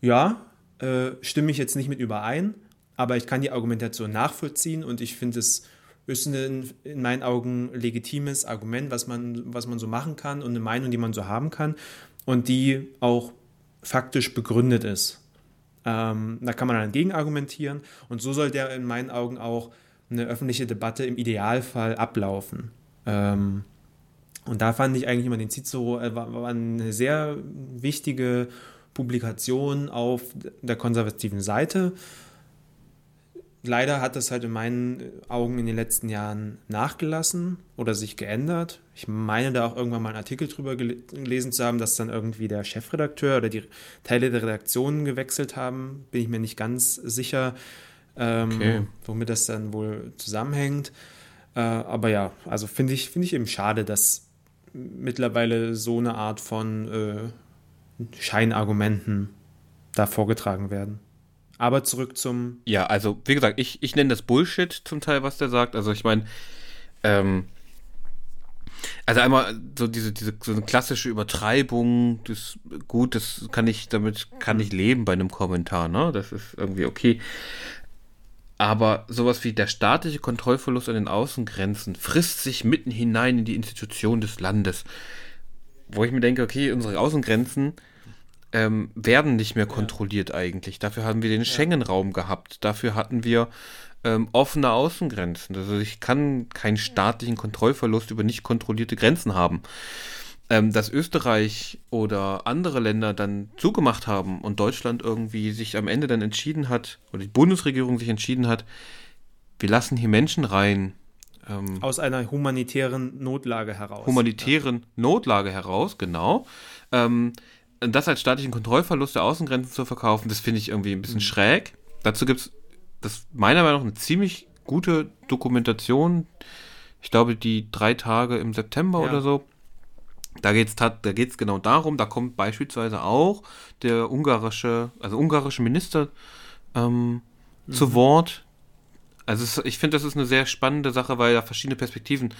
ja, äh, stimme ich jetzt nicht mit überein, aber ich kann die Argumentation nachvollziehen und ich finde es ist ein in meinen Augen legitimes Argument, was man, was man so machen kann und eine Meinung, die man so haben kann und die auch faktisch begründet ist. Ähm, da kann man dann gegen argumentieren und so soll der in meinen Augen auch eine öffentliche Debatte im Idealfall ablaufen. Ähm, und da fand ich eigentlich immer den Cicero, äh, war, war eine sehr wichtige Publikation auf der konservativen Seite. Leider hat das halt in meinen Augen in den letzten Jahren nachgelassen oder sich geändert. Ich meine da auch irgendwann mal einen Artikel drüber gelesen zu haben, dass dann irgendwie der Chefredakteur oder die Teile der Redaktion gewechselt haben. Bin ich mir nicht ganz sicher, ähm, okay. womit das dann wohl zusammenhängt. Äh, aber ja, also finde ich, find ich eben schade, dass mittlerweile so eine Art von äh, Scheinargumenten da vorgetragen werden. Aber zurück zum. Ja, also wie gesagt, ich, ich nenne das Bullshit zum Teil, was der sagt. Also ich meine, ähm, also einmal so diese, diese so eine klassische Übertreibung, das gut, das kann ich, damit kann ich leben bei einem Kommentar, ne? Das ist irgendwie okay. Aber sowas wie der staatliche Kontrollverlust an den Außengrenzen frisst sich mitten hinein in die Institution des Landes. Wo ich mir denke, okay, unsere Außengrenzen ähm, werden nicht mehr kontrolliert ja. eigentlich. Dafür haben wir den ja. Schengen-Raum gehabt. Dafür hatten wir ähm, offene Außengrenzen. Also ich kann keinen staatlichen Kontrollverlust über nicht kontrollierte Grenzen haben. Ähm, dass Österreich oder andere Länder dann zugemacht haben und Deutschland irgendwie sich am Ende dann entschieden hat, oder die Bundesregierung sich entschieden hat, wir lassen hier Menschen rein. Ähm, Aus einer humanitären Notlage heraus. Humanitären ja. Notlage heraus, genau. Ähm, das als staatlichen Kontrollverlust der Außengrenzen zu verkaufen, das finde ich irgendwie ein bisschen mhm. schräg. Dazu gibt es, das meiner Meinung nach, eine ziemlich gute Dokumentation. Ich glaube, die drei Tage im September ja. oder so. Da geht es da geht's genau darum, da kommt beispielsweise auch der ungarische, also ungarische Minister ähm, mhm. zu Wort. Also es, ich finde, das ist eine sehr spannende Sache, weil da verschiedene Perspektiven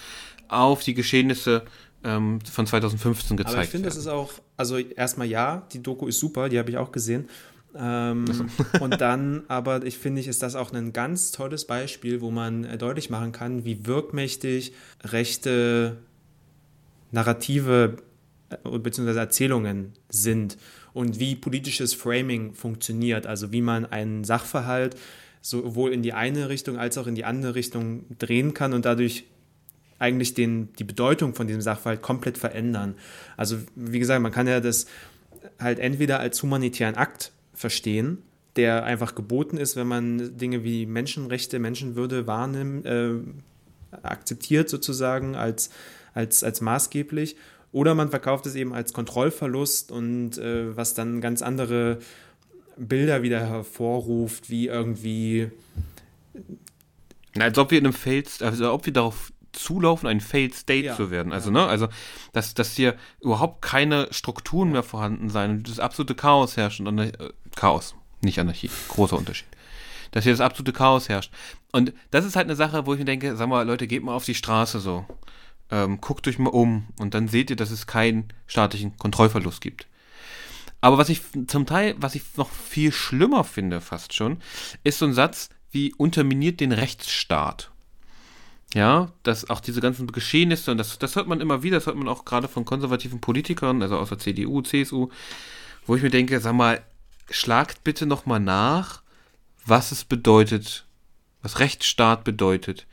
auf die Geschehnisse ähm, von 2015 gezeigt Aber ich finde, das ist auch, also erstmal ja, die Doku ist super, die habe ich auch gesehen. Ähm, *laughs* und dann, aber ich finde, ist das auch ein ganz tolles Beispiel, wo man äh, deutlich machen kann, wie wirkmächtig rechte Narrative äh, bzw. Erzählungen sind und wie politisches Framing funktioniert, also wie man einen Sachverhalt sowohl in die eine Richtung als auch in die andere Richtung drehen kann und dadurch eigentlich den, die Bedeutung von diesem Sachverhalt komplett verändern. Also wie gesagt, man kann ja das halt entweder als humanitären Akt verstehen, der einfach geboten ist, wenn man Dinge wie Menschenrechte, Menschenwürde wahrnimmt, äh, akzeptiert sozusagen als, als, als maßgeblich. Oder man verkauft es eben als Kontrollverlust und äh, was dann ganz andere Bilder wieder hervorruft, wie irgendwie. Na, als ob wir in einem Feld, also ob wir darauf zulaufen, ein Failed State ja. zu werden. Also, ja. ne, also, dass, dass hier überhaupt keine Strukturen mehr vorhanden sein und das absolute Chaos herrscht und äh, Chaos, nicht Anarchie, großer Unterschied. Dass hier das absolute Chaos herrscht. Und das ist halt eine Sache, wo ich mir denke, sag mal, Leute, geht mal auf die Straße so. Ähm, guckt euch mal um und dann seht ihr, dass es keinen staatlichen Kontrollverlust gibt. Aber was ich zum Teil, was ich noch viel schlimmer finde, fast schon, ist so ein Satz wie unterminiert den Rechtsstaat. Ja, dass auch diese ganzen Geschehnisse, und das, das hört man immer wieder, das hört man auch gerade von konservativen Politikern, also aus der CDU, CSU, wo ich mir denke, sag mal, schlagt bitte nochmal nach, was es bedeutet, was Rechtsstaat bedeutet.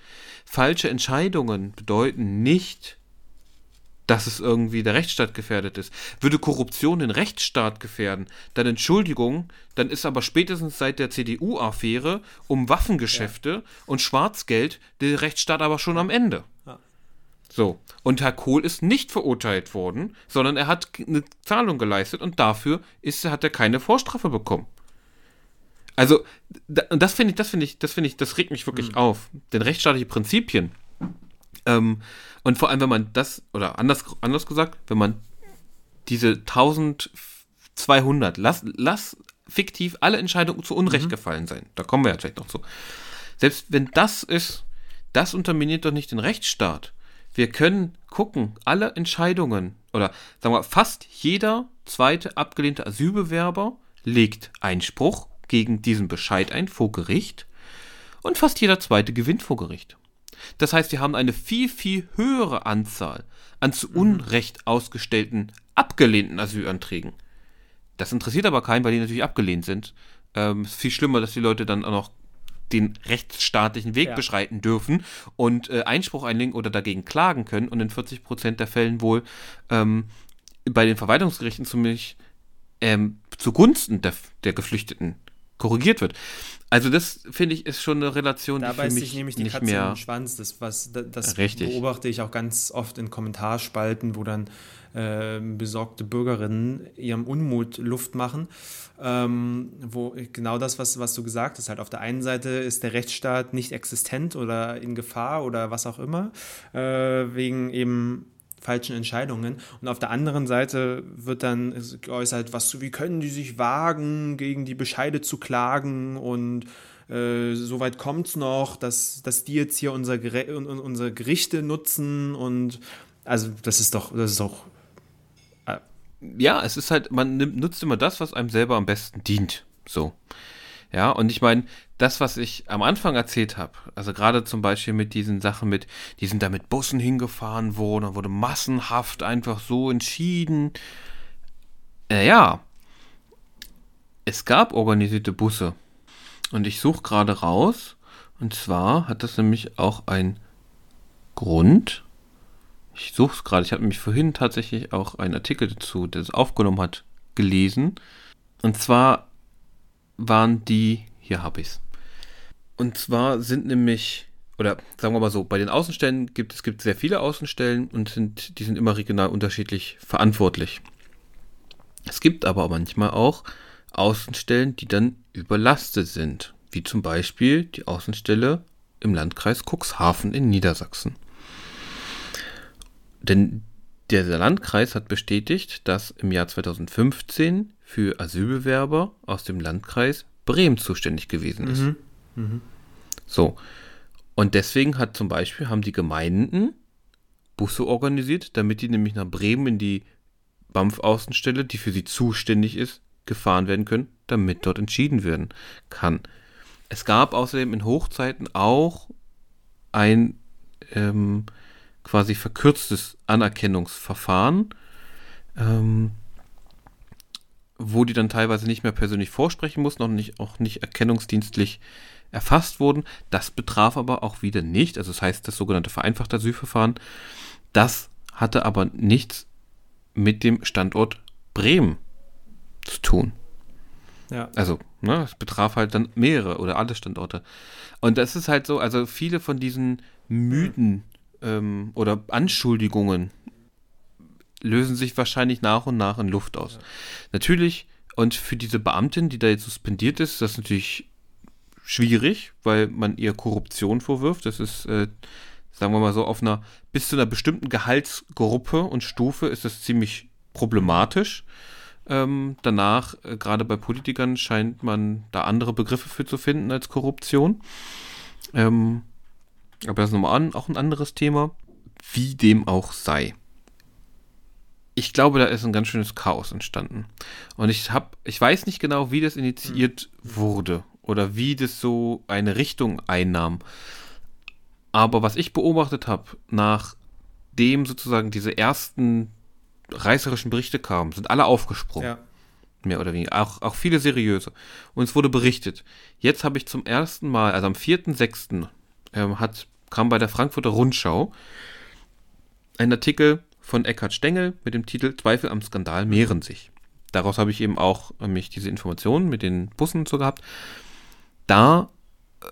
Falsche Entscheidungen bedeuten nicht, dass es irgendwie der Rechtsstaat gefährdet ist. Würde Korruption den Rechtsstaat gefährden, dann Entschuldigung, dann ist aber spätestens seit der CDU-Affäre um Waffengeschäfte ja. und Schwarzgeld der Rechtsstaat aber schon am Ende. Ja. So, und Herr Kohl ist nicht verurteilt worden, sondern er hat eine Zahlung geleistet und dafür ist, hat er keine Vorstrafe bekommen. Also, das finde ich, das finde ich, das finde ich, das regt mich wirklich mhm. auf. Denn rechtsstaatliche Prinzipien, ähm, und vor allem, wenn man das, oder anders, anders gesagt, wenn man diese 1200, lass, lass fiktiv alle Entscheidungen zu Unrecht mhm. gefallen sein. Da kommen wir ja vielleicht noch zu. Selbst wenn das ist, das unterminiert doch nicht den Rechtsstaat. Wir können gucken, alle Entscheidungen oder sagen wir fast jeder zweite abgelehnte Asylbewerber legt Einspruch gegen diesen Bescheid ein vor Gericht und fast jeder zweite gewinnt vor Gericht. Das heißt, wir haben eine viel, viel höhere Anzahl an zu mhm. Unrecht ausgestellten abgelehnten Asylanträgen. Das interessiert aber keinen, weil die natürlich abgelehnt sind. Ähm, ist viel schlimmer, dass die Leute dann auch noch den rechtsstaatlichen Weg ja. beschreiten dürfen und äh, Einspruch einlegen oder dagegen klagen können und in 40 Prozent der Fällen wohl ähm, bei den Verwaltungsgerichten zumindest ähm, zugunsten der, der Geflüchteten korrigiert wird. Also das finde ich ist schon eine Relation, da die für mich nämlich die nicht Katze mehr im Schwanz. Das, was, das Richtig. beobachte ich auch ganz oft in Kommentarspalten, wo dann äh, besorgte Bürgerinnen ihrem Unmut Luft machen. Ähm, wo genau das, was, was du gesagt hast, halt auf der einen Seite ist der Rechtsstaat nicht existent oder in Gefahr oder was auch immer, äh, wegen eben falschen Entscheidungen. Und auf der anderen Seite wird dann geäußert, was, wie können die sich wagen, gegen die Bescheide zu klagen und äh, so weit es noch, dass, dass die jetzt hier unser, unsere Gerichte nutzen und also das ist doch, das ist doch. Äh ja, es ist halt, man nimmt, nutzt immer das, was einem selber am besten dient. So. Ja, und ich meine, das, was ich am Anfang erzählt habe, also gerade zum Beispiel mit diesen Sachen mit, die sind da mit Bussen hingefahren worden, da wurde massenhaft einfach so entschieden. Äh, ja, es gab organisierte Busse. Und ich suche gerade raus. Und zwar hat das nämlich auch einen Grund. Ich suche es gerade. Ich habe nämlich vorhin tatsächlich auch einen Artikel dazu, der es aufgenommen hat, gelesen. Und zwar waren die, hier habe ich es. Und zwar sind nämlich, oder sagen wir mal so, bei den Außenstellen gibt es gibt sehr viele Außenstellen und sind, die sind immer regional unterschiedlich verantwortlich. Es gibt aber manchmal auch Außenstellen, die dann überlastet sind, wie zum Beispiel die Außenstelle im Landkreis Cuxhaven in Niedersachsen. Denn der Landkreis hat bestätigt, dass im Jahr 2015 für Asylbewerber aus dem Landkreis Bremen zuständig gewesen ist. Mhm. Mhm. So. Und deswegen hat zum Beispiel, haben die Gemeinden Busse organisiert, damit die nämlich nach Bremen in die BAMF-Außenstelle, die für sie zuständig ist, gefahren werden können, damit dort entschieden werden kann. Es gab außerdem in Hochzeiten auch ein ähm, quasi verkürztes Anerkennungsverfahren. Ähm, wo die dann teilweise nicht mehr persönlich vorsprechen mussten, auch nicht, auch nicht erkennungsdienstlich erfasst wurden. Das betraf aber auch wieder nicht, also das heißt das sogenannte vereinfachte Asylverfahren. Das hatte aber nichts mit dem Standort Bremen zu tun. Ja. Also, ne, es betraf halt dann mehrere oder alle Standorte. Und das ist halt so, also viele von diesen Mythen ähm, oder Anschuldigungen, lösen sich wahrscheinlich nach und nach in Luft aus. Ja. Natürlich, und für diese Beamtin, die da jetzt suspendiert ist, das ist natürlich schwierig, weil man ihr Korruption vorwirft. Das ist, äh, sagen wir mal so, auf einer, bis zu einer bestimmten Gehaltsgruppe und Stufe ist das ziemlich problematisch. Ähm, danach, äh, gerade bei Politikern, scheint man da andere Begriffe für zu finden als Korruption. Ähm, aber das ist nochmal auch ein anderes Thema. Wie dem auch sei ich glaube, da ist ein ganz schönes Chaos entstanden. Und ich habe, ich weiß nicht genau, wie das initiiert mhm. wurde oder wie das so eine Richtung einnahm. Aber was ich beobachtet habe, nachdem sozusagen diese ersten reißerischen Berichte kamen, sind alle aufgesprungen. Ja. Mehr oder weniger. Auch, auch viele seriöse. Und es wurde berichtet. Jetzt habe ich zum ersten Mal, also am 4.6. Ähm, hat, kam bei der Frankfurter Rundschau ein Artikel von Eckhard Stengel mit dem Titel Zweifel am Skandal mehren sich. Daraus habe ich eben auch äh, mich diese Informationen mit den Bussen so gehabt. Da äh,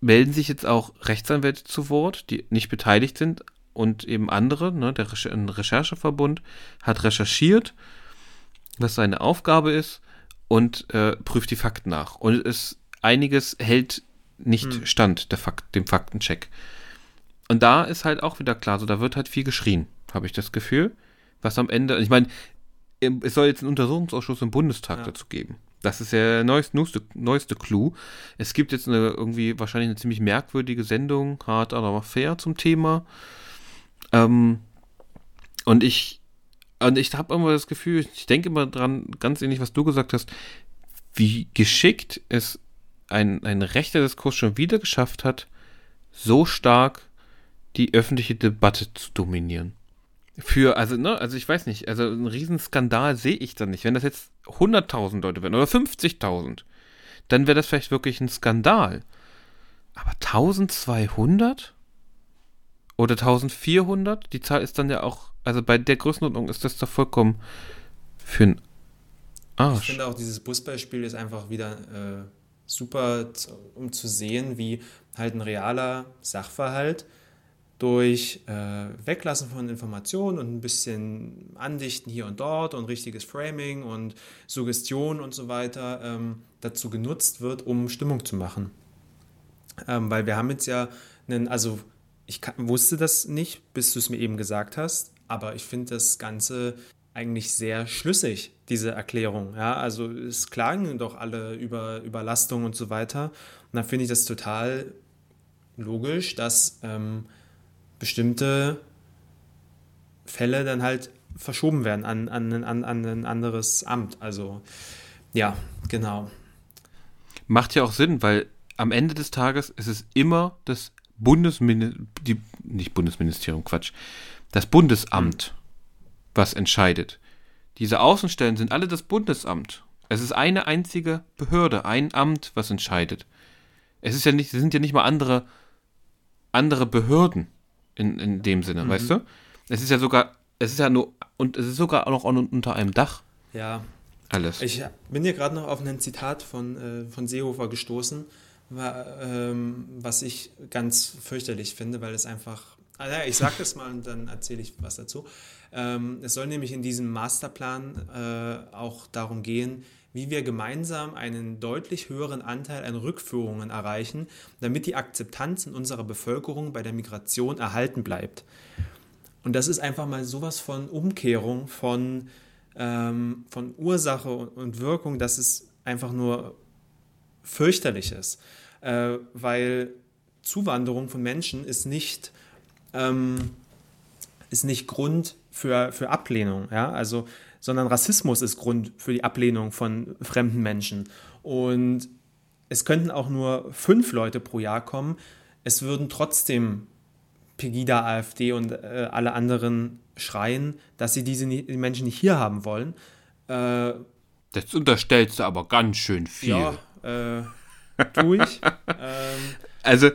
melden sich jetzt auch Rechtsanwälte zu Wort, die nicht beteiligt sind und eben andere. Ne, der Recher Rechercheverbund hat recherchiert, was seine Aufgabe ist und äh, prüft die Fakten nach. Und es einiges hält nicht hm. stand, der Fakt, dem Faktencheck. Und da ist halt auch wieder klar, so da wird halt viel geschrien, habe ich das Gefühl. Was am Ende, ich meine, es soll jetzt einen Untersuchungsausschuss im Bundestag ja. dazu geben. Das ist der neueste, neueste, neueste Clou. Es gibt jetzt eine irgendwie wahrscheinlich eine ziemlich merkwürdige Sendung, hart aber fair zum Thema. Ähm, und ich, und ich habe immer das Gefühl, ich denke immer dran, ganz ähnlich, was du gesagt hast, wie geschickt es ein, ein rechter Diskurs schon wieder geschafft hat, so stark die öffentliche Debatte zu dominieren. Für, also, ne, also ich weiß nicht, also einen Riesenskandal sehe ich da nicht. Wenn das jetzt 100.000 Leute wären oder 50.000, dann wäre das vielleicht wirklich ein Skandal. Aber 1200? Oder 1400? Die Zahl ist dann ja auch, also bei der Größenordnung ist das doch vollkommen für ein Arsch. Ich finde auch dieses Busbeispiel ist einfach wieder äh, super, um zu sehen, wie halt ein realer Sachverhalt durch äh, Weglassen von Informationen und ein bisschen Andichten hier und dort und richtiges Framing und Suggestion und so weiter ähm, dazu genutzt wird, um Stimmung zu machen. Ähm, weil wir haben jetzt ja einen, also ich kann, wusste das nicht, bis du es mir eben gesagt hast, aber ich finde das Ganze eigentlich sehr schlüssig, diese Erklärung. Ja, also es klagen doch alle über Überlastung und so weiter. Und da finde ich das total logisch, dass ähm, bestimmte Fälle dann halt verschoben werden an, an, an, an ein anderes Amt. Also ja, genau. Macht ja auch Sinn, weil am Ende des Tages ist es immer das Bundesministerium, nicht Bundesministerium, Quatsch, das Bundesamt, was entscheidet. Diese Außenstellen sind alle das Bundesamt. Es ist eine einzige Behörde, ein Amt, was entscheidet. Es ist ja nicht, es sind ja nicht mal andere, andere Behörden in, in dem Sinne, mhm. weißt du? Es ist ja sogar, es ist ja nur, und es ist sogar auch noch unter einem Dach. Ja. Alles. Ich bin hier gerade noch auf ein Zitat von, äh, von Seehofer gestoßen, war, ähm, was ich ganz fürchterlich finde, weil es einfach, ah, ja, ich sage *laughs* das mal und dann erzähle ich was dazu. Ähm, es soll nämlich in diesem Masterplan äh, auch darum gehen, wie wir gemeinsam einen deutlich höheren Anteil an Rückführungen erreichen, damit die Akzeptanz in unserer Bevölkerung bei der Migration erhalten bleibt. Und das ist einfach mal sowas von Umkehrung, von, ähm, von Ursache und Wirkung, dass es einfach nur fürchterlich ist. Äh, weil Zuwanderung von Menschen ist nicht, ähm, ist nicht Grund für, für Ablehnung. Ja? Also sondern Rassismus ist Grund für die Ablehnung von fremden Menschen. Und es könnten auch nur fünf Leute pro Jahr kommen. Es würden trotzdem Pegida, AfD und äh, alle anderen schreien, dass sie diese die Menschen nicht hier haben wollen. Äh, das unterstellst du aber ganz schön viel. Ja, äh, tue ich. *laughs* ähm, also,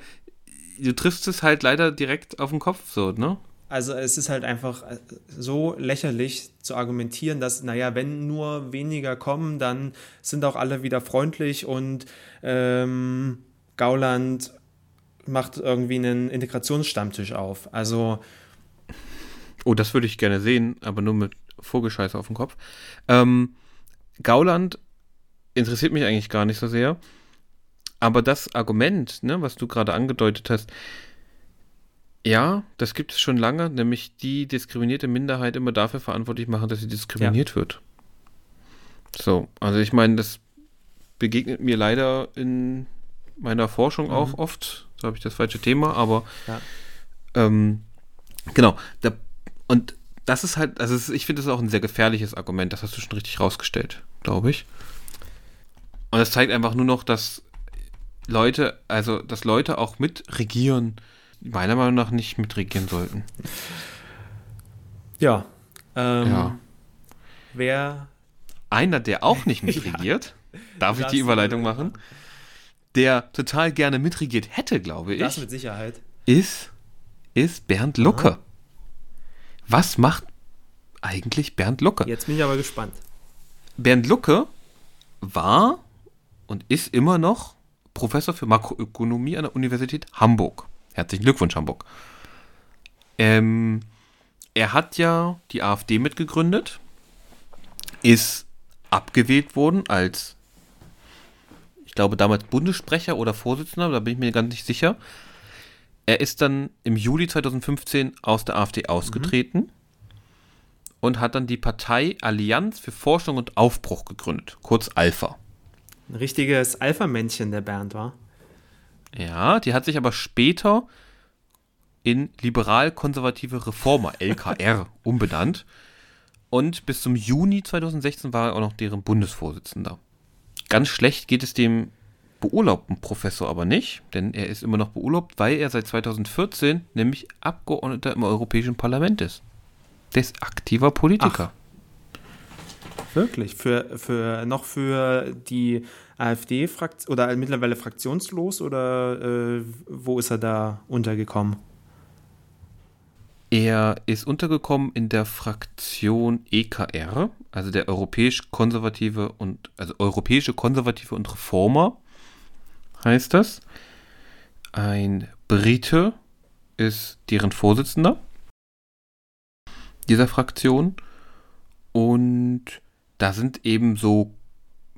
du triffst es halt leider direkt auf den Kopf, so, ne? Also es ist halt einfach äh, so lächerlich zu argumentieren, dass, naja, wenn nur weniger kommen, dann sind auch alle wieder freundlich und ähm, Gauland macht irgendwie einen Integrationsstammtisch auf. Also. Oh, das würde ich gerne sehen, aber nur mit Vogelscheiße auf dem Kopf. Ähm, Gauland interessiert mich eigentlich gar nicht so sehr. Aber das Argument, ne, was du gerade angedeutet hast, ja, das gibt es schon lange, nämlich die diskriminierte Minderheit immer dafür verantwortlich machen, dass sie diskriminiert ja. wird. So, also ich meine, das begegnet mir leider in meiner Forschung mhm. auch oft. So habe ich das falsche Thema, aber ja. ähm, genau. Da, und das ist halt, also ich finde das auch ein sehr gefährliches Argument, das hast du schon richtig rausgestellt, glaube ich. Und das zeigt einfach nur noch, dass Leute, also dass Leute auch mitregieren, meiner Meinung nach nicht mitregieren sollten. Ja. Ähm, ja. Wer. Einer, der auch nicht *laughs* mitregiert, ja. darf ich die Überleitung machen, der total gerne mitregiert hätte, glaube ich. Das mit Sicherheit. Ist, ist Bernd Lucke. Aha. Was macht eigentlich Bernd Lucke? Jetzt bin ich aber gespannt. Bernd Lucke war und ist immer noch Professor für Makroökonomie an der Universität Hamburg. Herzlichen Glückwunsch, Hamburg. Ähm, er hat ja die AfD mitgegründet, ist abgewählt wurden als, ich glaube, damals Bundessprecher oder Vorsitzender, da bin ich mir ganz nicht sicher. Er ist dann im Juli 2015 aus der AfD ausgetreten mhm. und hat dann die Partei Allianz für Forschung und Aufbruch gegründet, kurz Alpha. Ein richtiges Alpha-Männchen, der Bernd war. Ja, die hat sich aber später in liberal-konservative Reformer, *laughs* LKR, umbenannt. Und bis zum Juni 2016 war er auch noch deren Bundesvorsitzender. Ganz schlecht geht es dem beurlaubten Professor aber nicht, denn er ist immer noch beurlaubt, weil er seit 2014 nämlich Abgeordneter im Europäischen Parlament ist. Der ist aktiver Politiker. Wirklich? Für, für, noch für die AfD-Fraktion oder mittlerweile fraktionslos oder äh, wo ist er da untergekommen? Er ist untergekommen in der Fraktion EKR, also der europäisch konservative und also europäische konservative und Reformer heißt das. Ein Brite ist deren Vorsitzender dieser Fraktion und da sind eben so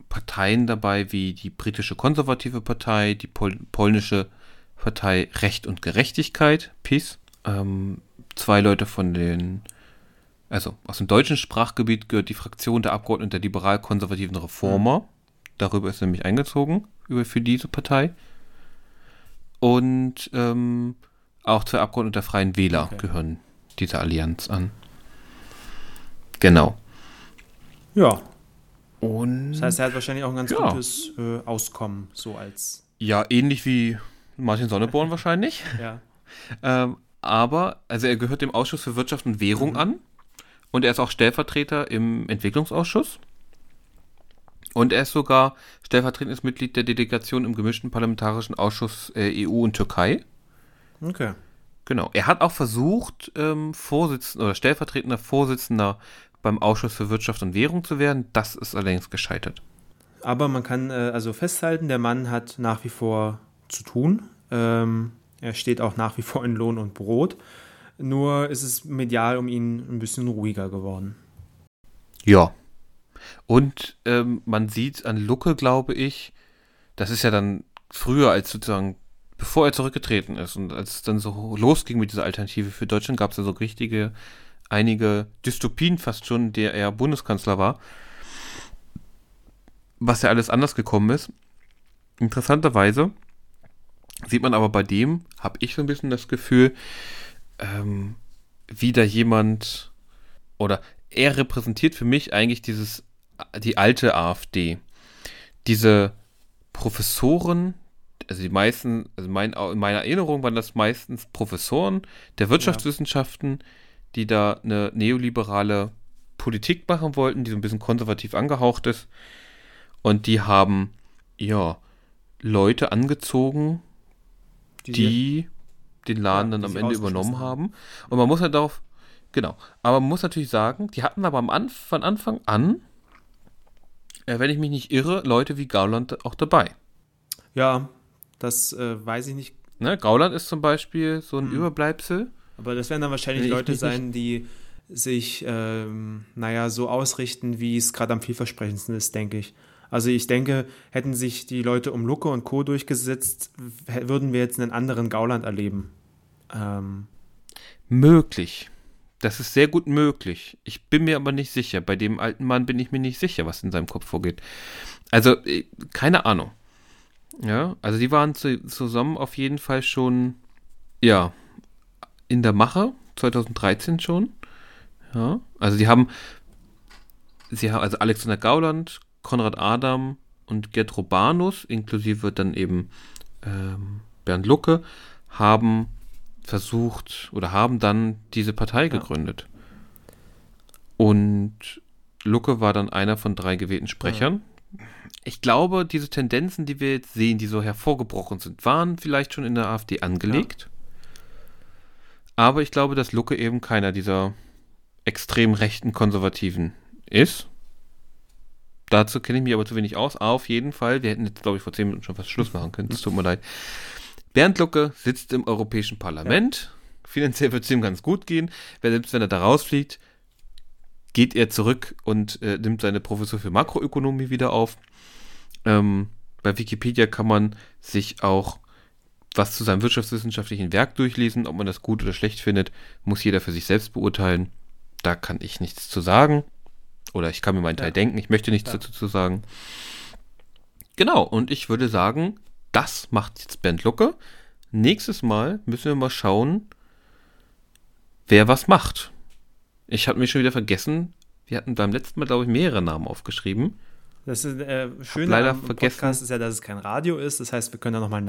Parteien dabei wie die britische konservative Partei, die Pol polnische Partei Recht und Gerechtigkeit, PiS, ähm, zwei Leute von den, also aus dem deutschen Sprachgebiet gehört die Fraktion der Abgeordneten der liberal-konservativen Reformer. Mhm. Darüber ist nämlich eingezogen, über für diese Partei. Und ähm, auch zwei Abgeordnete der Freien Wähler okay. gehören dieser Allianz an. Genau. Ja. Und das heißt, er hat wahrscheinlich auch ein ganz ja. gutes äh, Auskommen, so als. Ja, ähnlich wie Martin Sonneborn wahrscheinlich. *laughs* Ja. Ähm, aber, also er gehört dem Ausschuss für Wirtschaft und Währung mhm. an und er ist auch Stellvertreter im Entwicklungsausschuss. Und er ist sogar stellvertretendes Mitglied der Delegation im gemischten parlamentarischen Ausschuss äh, EU und Türkei. Okay. Genau. Er hat auch versucht, ähm, Vorsitzender oder stellvertretender Vorsitzender beim Ausschuss für Wirtschaft und Währung zu werden. Das ist allerdings gescheitert. Aber man kann äh, also festhalten, der Mann hat nach wie vor zu tun. Ähm, er steht auch nach wie vor in Lohn und Brot. Nur ist es medial um ihn ein bisschen ruhiger geworden. Ja. Und ähm, man sieht an Lucke, glaube ich, das ist ja dann früher als sozusagen, bevor er zurückgetreten ist und als es dann so losging mit dieser Alternative für Deutschland, gab es ja so richtige, einige Dystopien fast schon, der er Bundeskanzler war. Was ja alles anders gekommen ist. Interessanterweise Sieht man aber bei dem, habe ich so ein bisschen das Gefühl, ähm, wieder jemand oder er repräsentiert für mich eigentlich dieses, die alte AfD. Diese Professoren, also die meisten, also mein, in meiner Erinnerung waren das meistens Professoren der Wirtschaftswissenschaften, ja. Die da eine neoliberale Politik machen wollten, die so ein bisschen konservativ angehaucht ist. Und die haben, ja, Leute angezogen, die, die den Laden ja, dann am Ende übernommen haben. Und man muss halt darauf, genau, aber man muss natürlich sagen, die hatten aber am Anf von Anfang an, äh, wenn ich mich nicht irre, Leute wie Gauland auch dabei. Ja, das äh, weiß ich nicht. Ne, Gauland ist zum Beispiel so ein hm. Überbleibsel. Aber das werden dann wahrscheinlich Leute sein, die sich, ähm, naja, so ausrichten, wie es gerade am vielversprechendsten ist, denke ich. Also ich denke, hätten sich die Leute um Lucke und Co. durchgesetzt, würden wir jetzt einen anderen Gauland erleben. Ähm. Möglich. Das ist sehr gut möglich. Ich bin mir aber nicht sicher. Bei dem alten Mann bin ich mir nicht sicher, was in seinem Kopf vorgeht. Also, äh, keine Ahnung. Ja, also die waren zu, zusammen auf jeden Fall schon, ja, in der Mache, 2013 schon. Ja, also die haben, sie haben, also Alexander Gauland, Konrad Adam und Gerd Robanus, inklusive dann eben ähm, Bernd Lucke, haben versucht oder haben dann diese Partei ja. gegründet. Und Lucke war dann einer von drei gewählten Sprechern. Ja. Ich glaube, diese Tendenzen, die wir jetzt sehen, die so hervorgebrochen sind, waren vielleicht schon in der AfD angelegt. Ja. Aber ich glaube, dass Lucke eben keiner dieser extrem rechten Konservativen ist. Dazu kenne ich mich aber zu wenig aus. Auf jeden Fall, wir hätten jetzt, glaube ich, vor zehn Minuten schon fast Schluss machen können. Es tut mir leid. Bernd Lucke sitzt im Europäischen Parlament. Ja. Finanziell wird es ihm ganz gut gehen. Selbst wenn er da rausfliegt, geht er zurück und äh, nimmt seine Professur für Makroökonomie wieder auf. Ähm, bei Wikipedia kann man sich auch was zu seinem wirtschaftswissenschaftlichen Werk durchlesen. Ob man das gut oder schlecht findet, muss jeder für sich selbst beurteilen. Da kann ich nichts zu sagen. Oder ich kann mir meinen Teil ja. denken. Ich möchte nichts ja. dazu zu sagen. Genau, und ich würde sagen, das macht jetzt Bernd Lucke. Nächstes Mal müssen wir mal schauen, wer was macht. Ich habe mich schon wieder vergessen. Wir hatten beim letzten Mal, glaube ich, mehrere Namen aufgeschrieben. Das ist äh, schön leider am vergessen. Podcast ist ja, dass es kein Radio ist. Das heißt, wir können da nochmal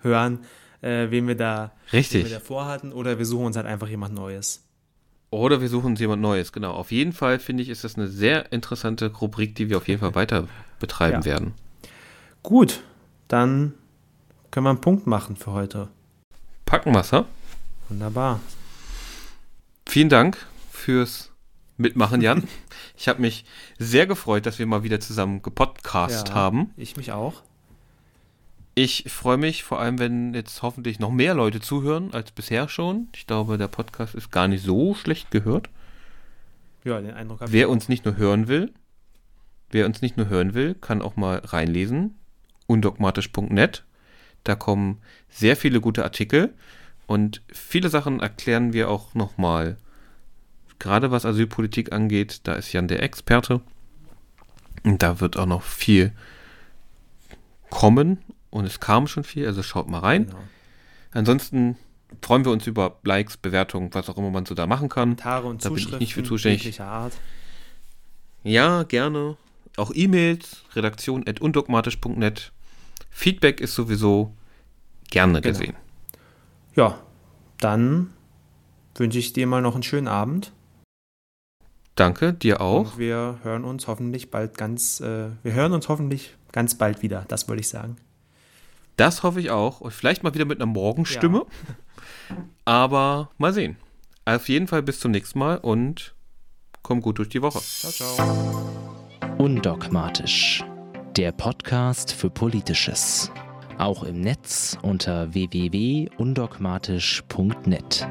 nachhören, äh, wen wir da, Richtig. Wen wir da vorhatten. Oder wir suchen uns halt einfach jemand Neues. Oder wir suchen uns jemand Neues, genau. Auf jeden Fall finde ich, ist das eine sehr interessante Rubrik, die wir auf jeden Fall weiter betreiben ja. werden. Gut, dann können wir einen Punkt machen für heute. Packen wir ha? Wunderbar. Vielen Dank fürs Mitmachen, Jan. *laughs* ich habe mich sehr gefreut, dass wir mal wieder zusammen gepodcast ja, haben. Ich mich auch. Ich freue mich vor allem, wenn jetzt hoffentlich noch mehr Leute zuhören als bisher schon. Ich glaube, der Podcast ist gar nicht so schlecht gehört. Ja, den Eindruck habe ich. Wer uns nicht nur hören will, wer uns nicht nur hören will, kann auch mal reinlesen. undogmatisch.net. Da kommen sehr viele gute Artikel und viele Sachen erklären wir auch nochmal. Gerade was Asylpolitik angeht, da ist Jan der Experte. Und da wird auch noch viel kommen und es kam schon viel, also schaut mal rein. Genau. Ansonsten freuen wir uns über Likes, Bewertungen, was auch immer man so da machen kann. Kommentare und da Zuschriften bin ich nicht für zuständig. Art. Ja, gerne. Auch E-Mails, redaktion.undogmatisch.net. Feedback ist sowieso gerne genau. gesehen. Ja, dann wünsche ich dir mal noch einen schönen Abend. Danke, dir auch. Und wir hören uns hoffentlich bald ganz, äh, wir hören uns hoffentlich ganz bald wieder, das wollte ich sagen. Das hoffe ich auch. Und vielleicht mal wieder mit einer Morgenstimme. Ja. *laughs* Aber mal sehen. Auf jeden Fall bis zum nächsten Mal und komm gut durch die Woche. Ciao, ciao. Undogmatisch. Der Podcast für Politisches. Auch im Netz unter www.undogmatisch.net.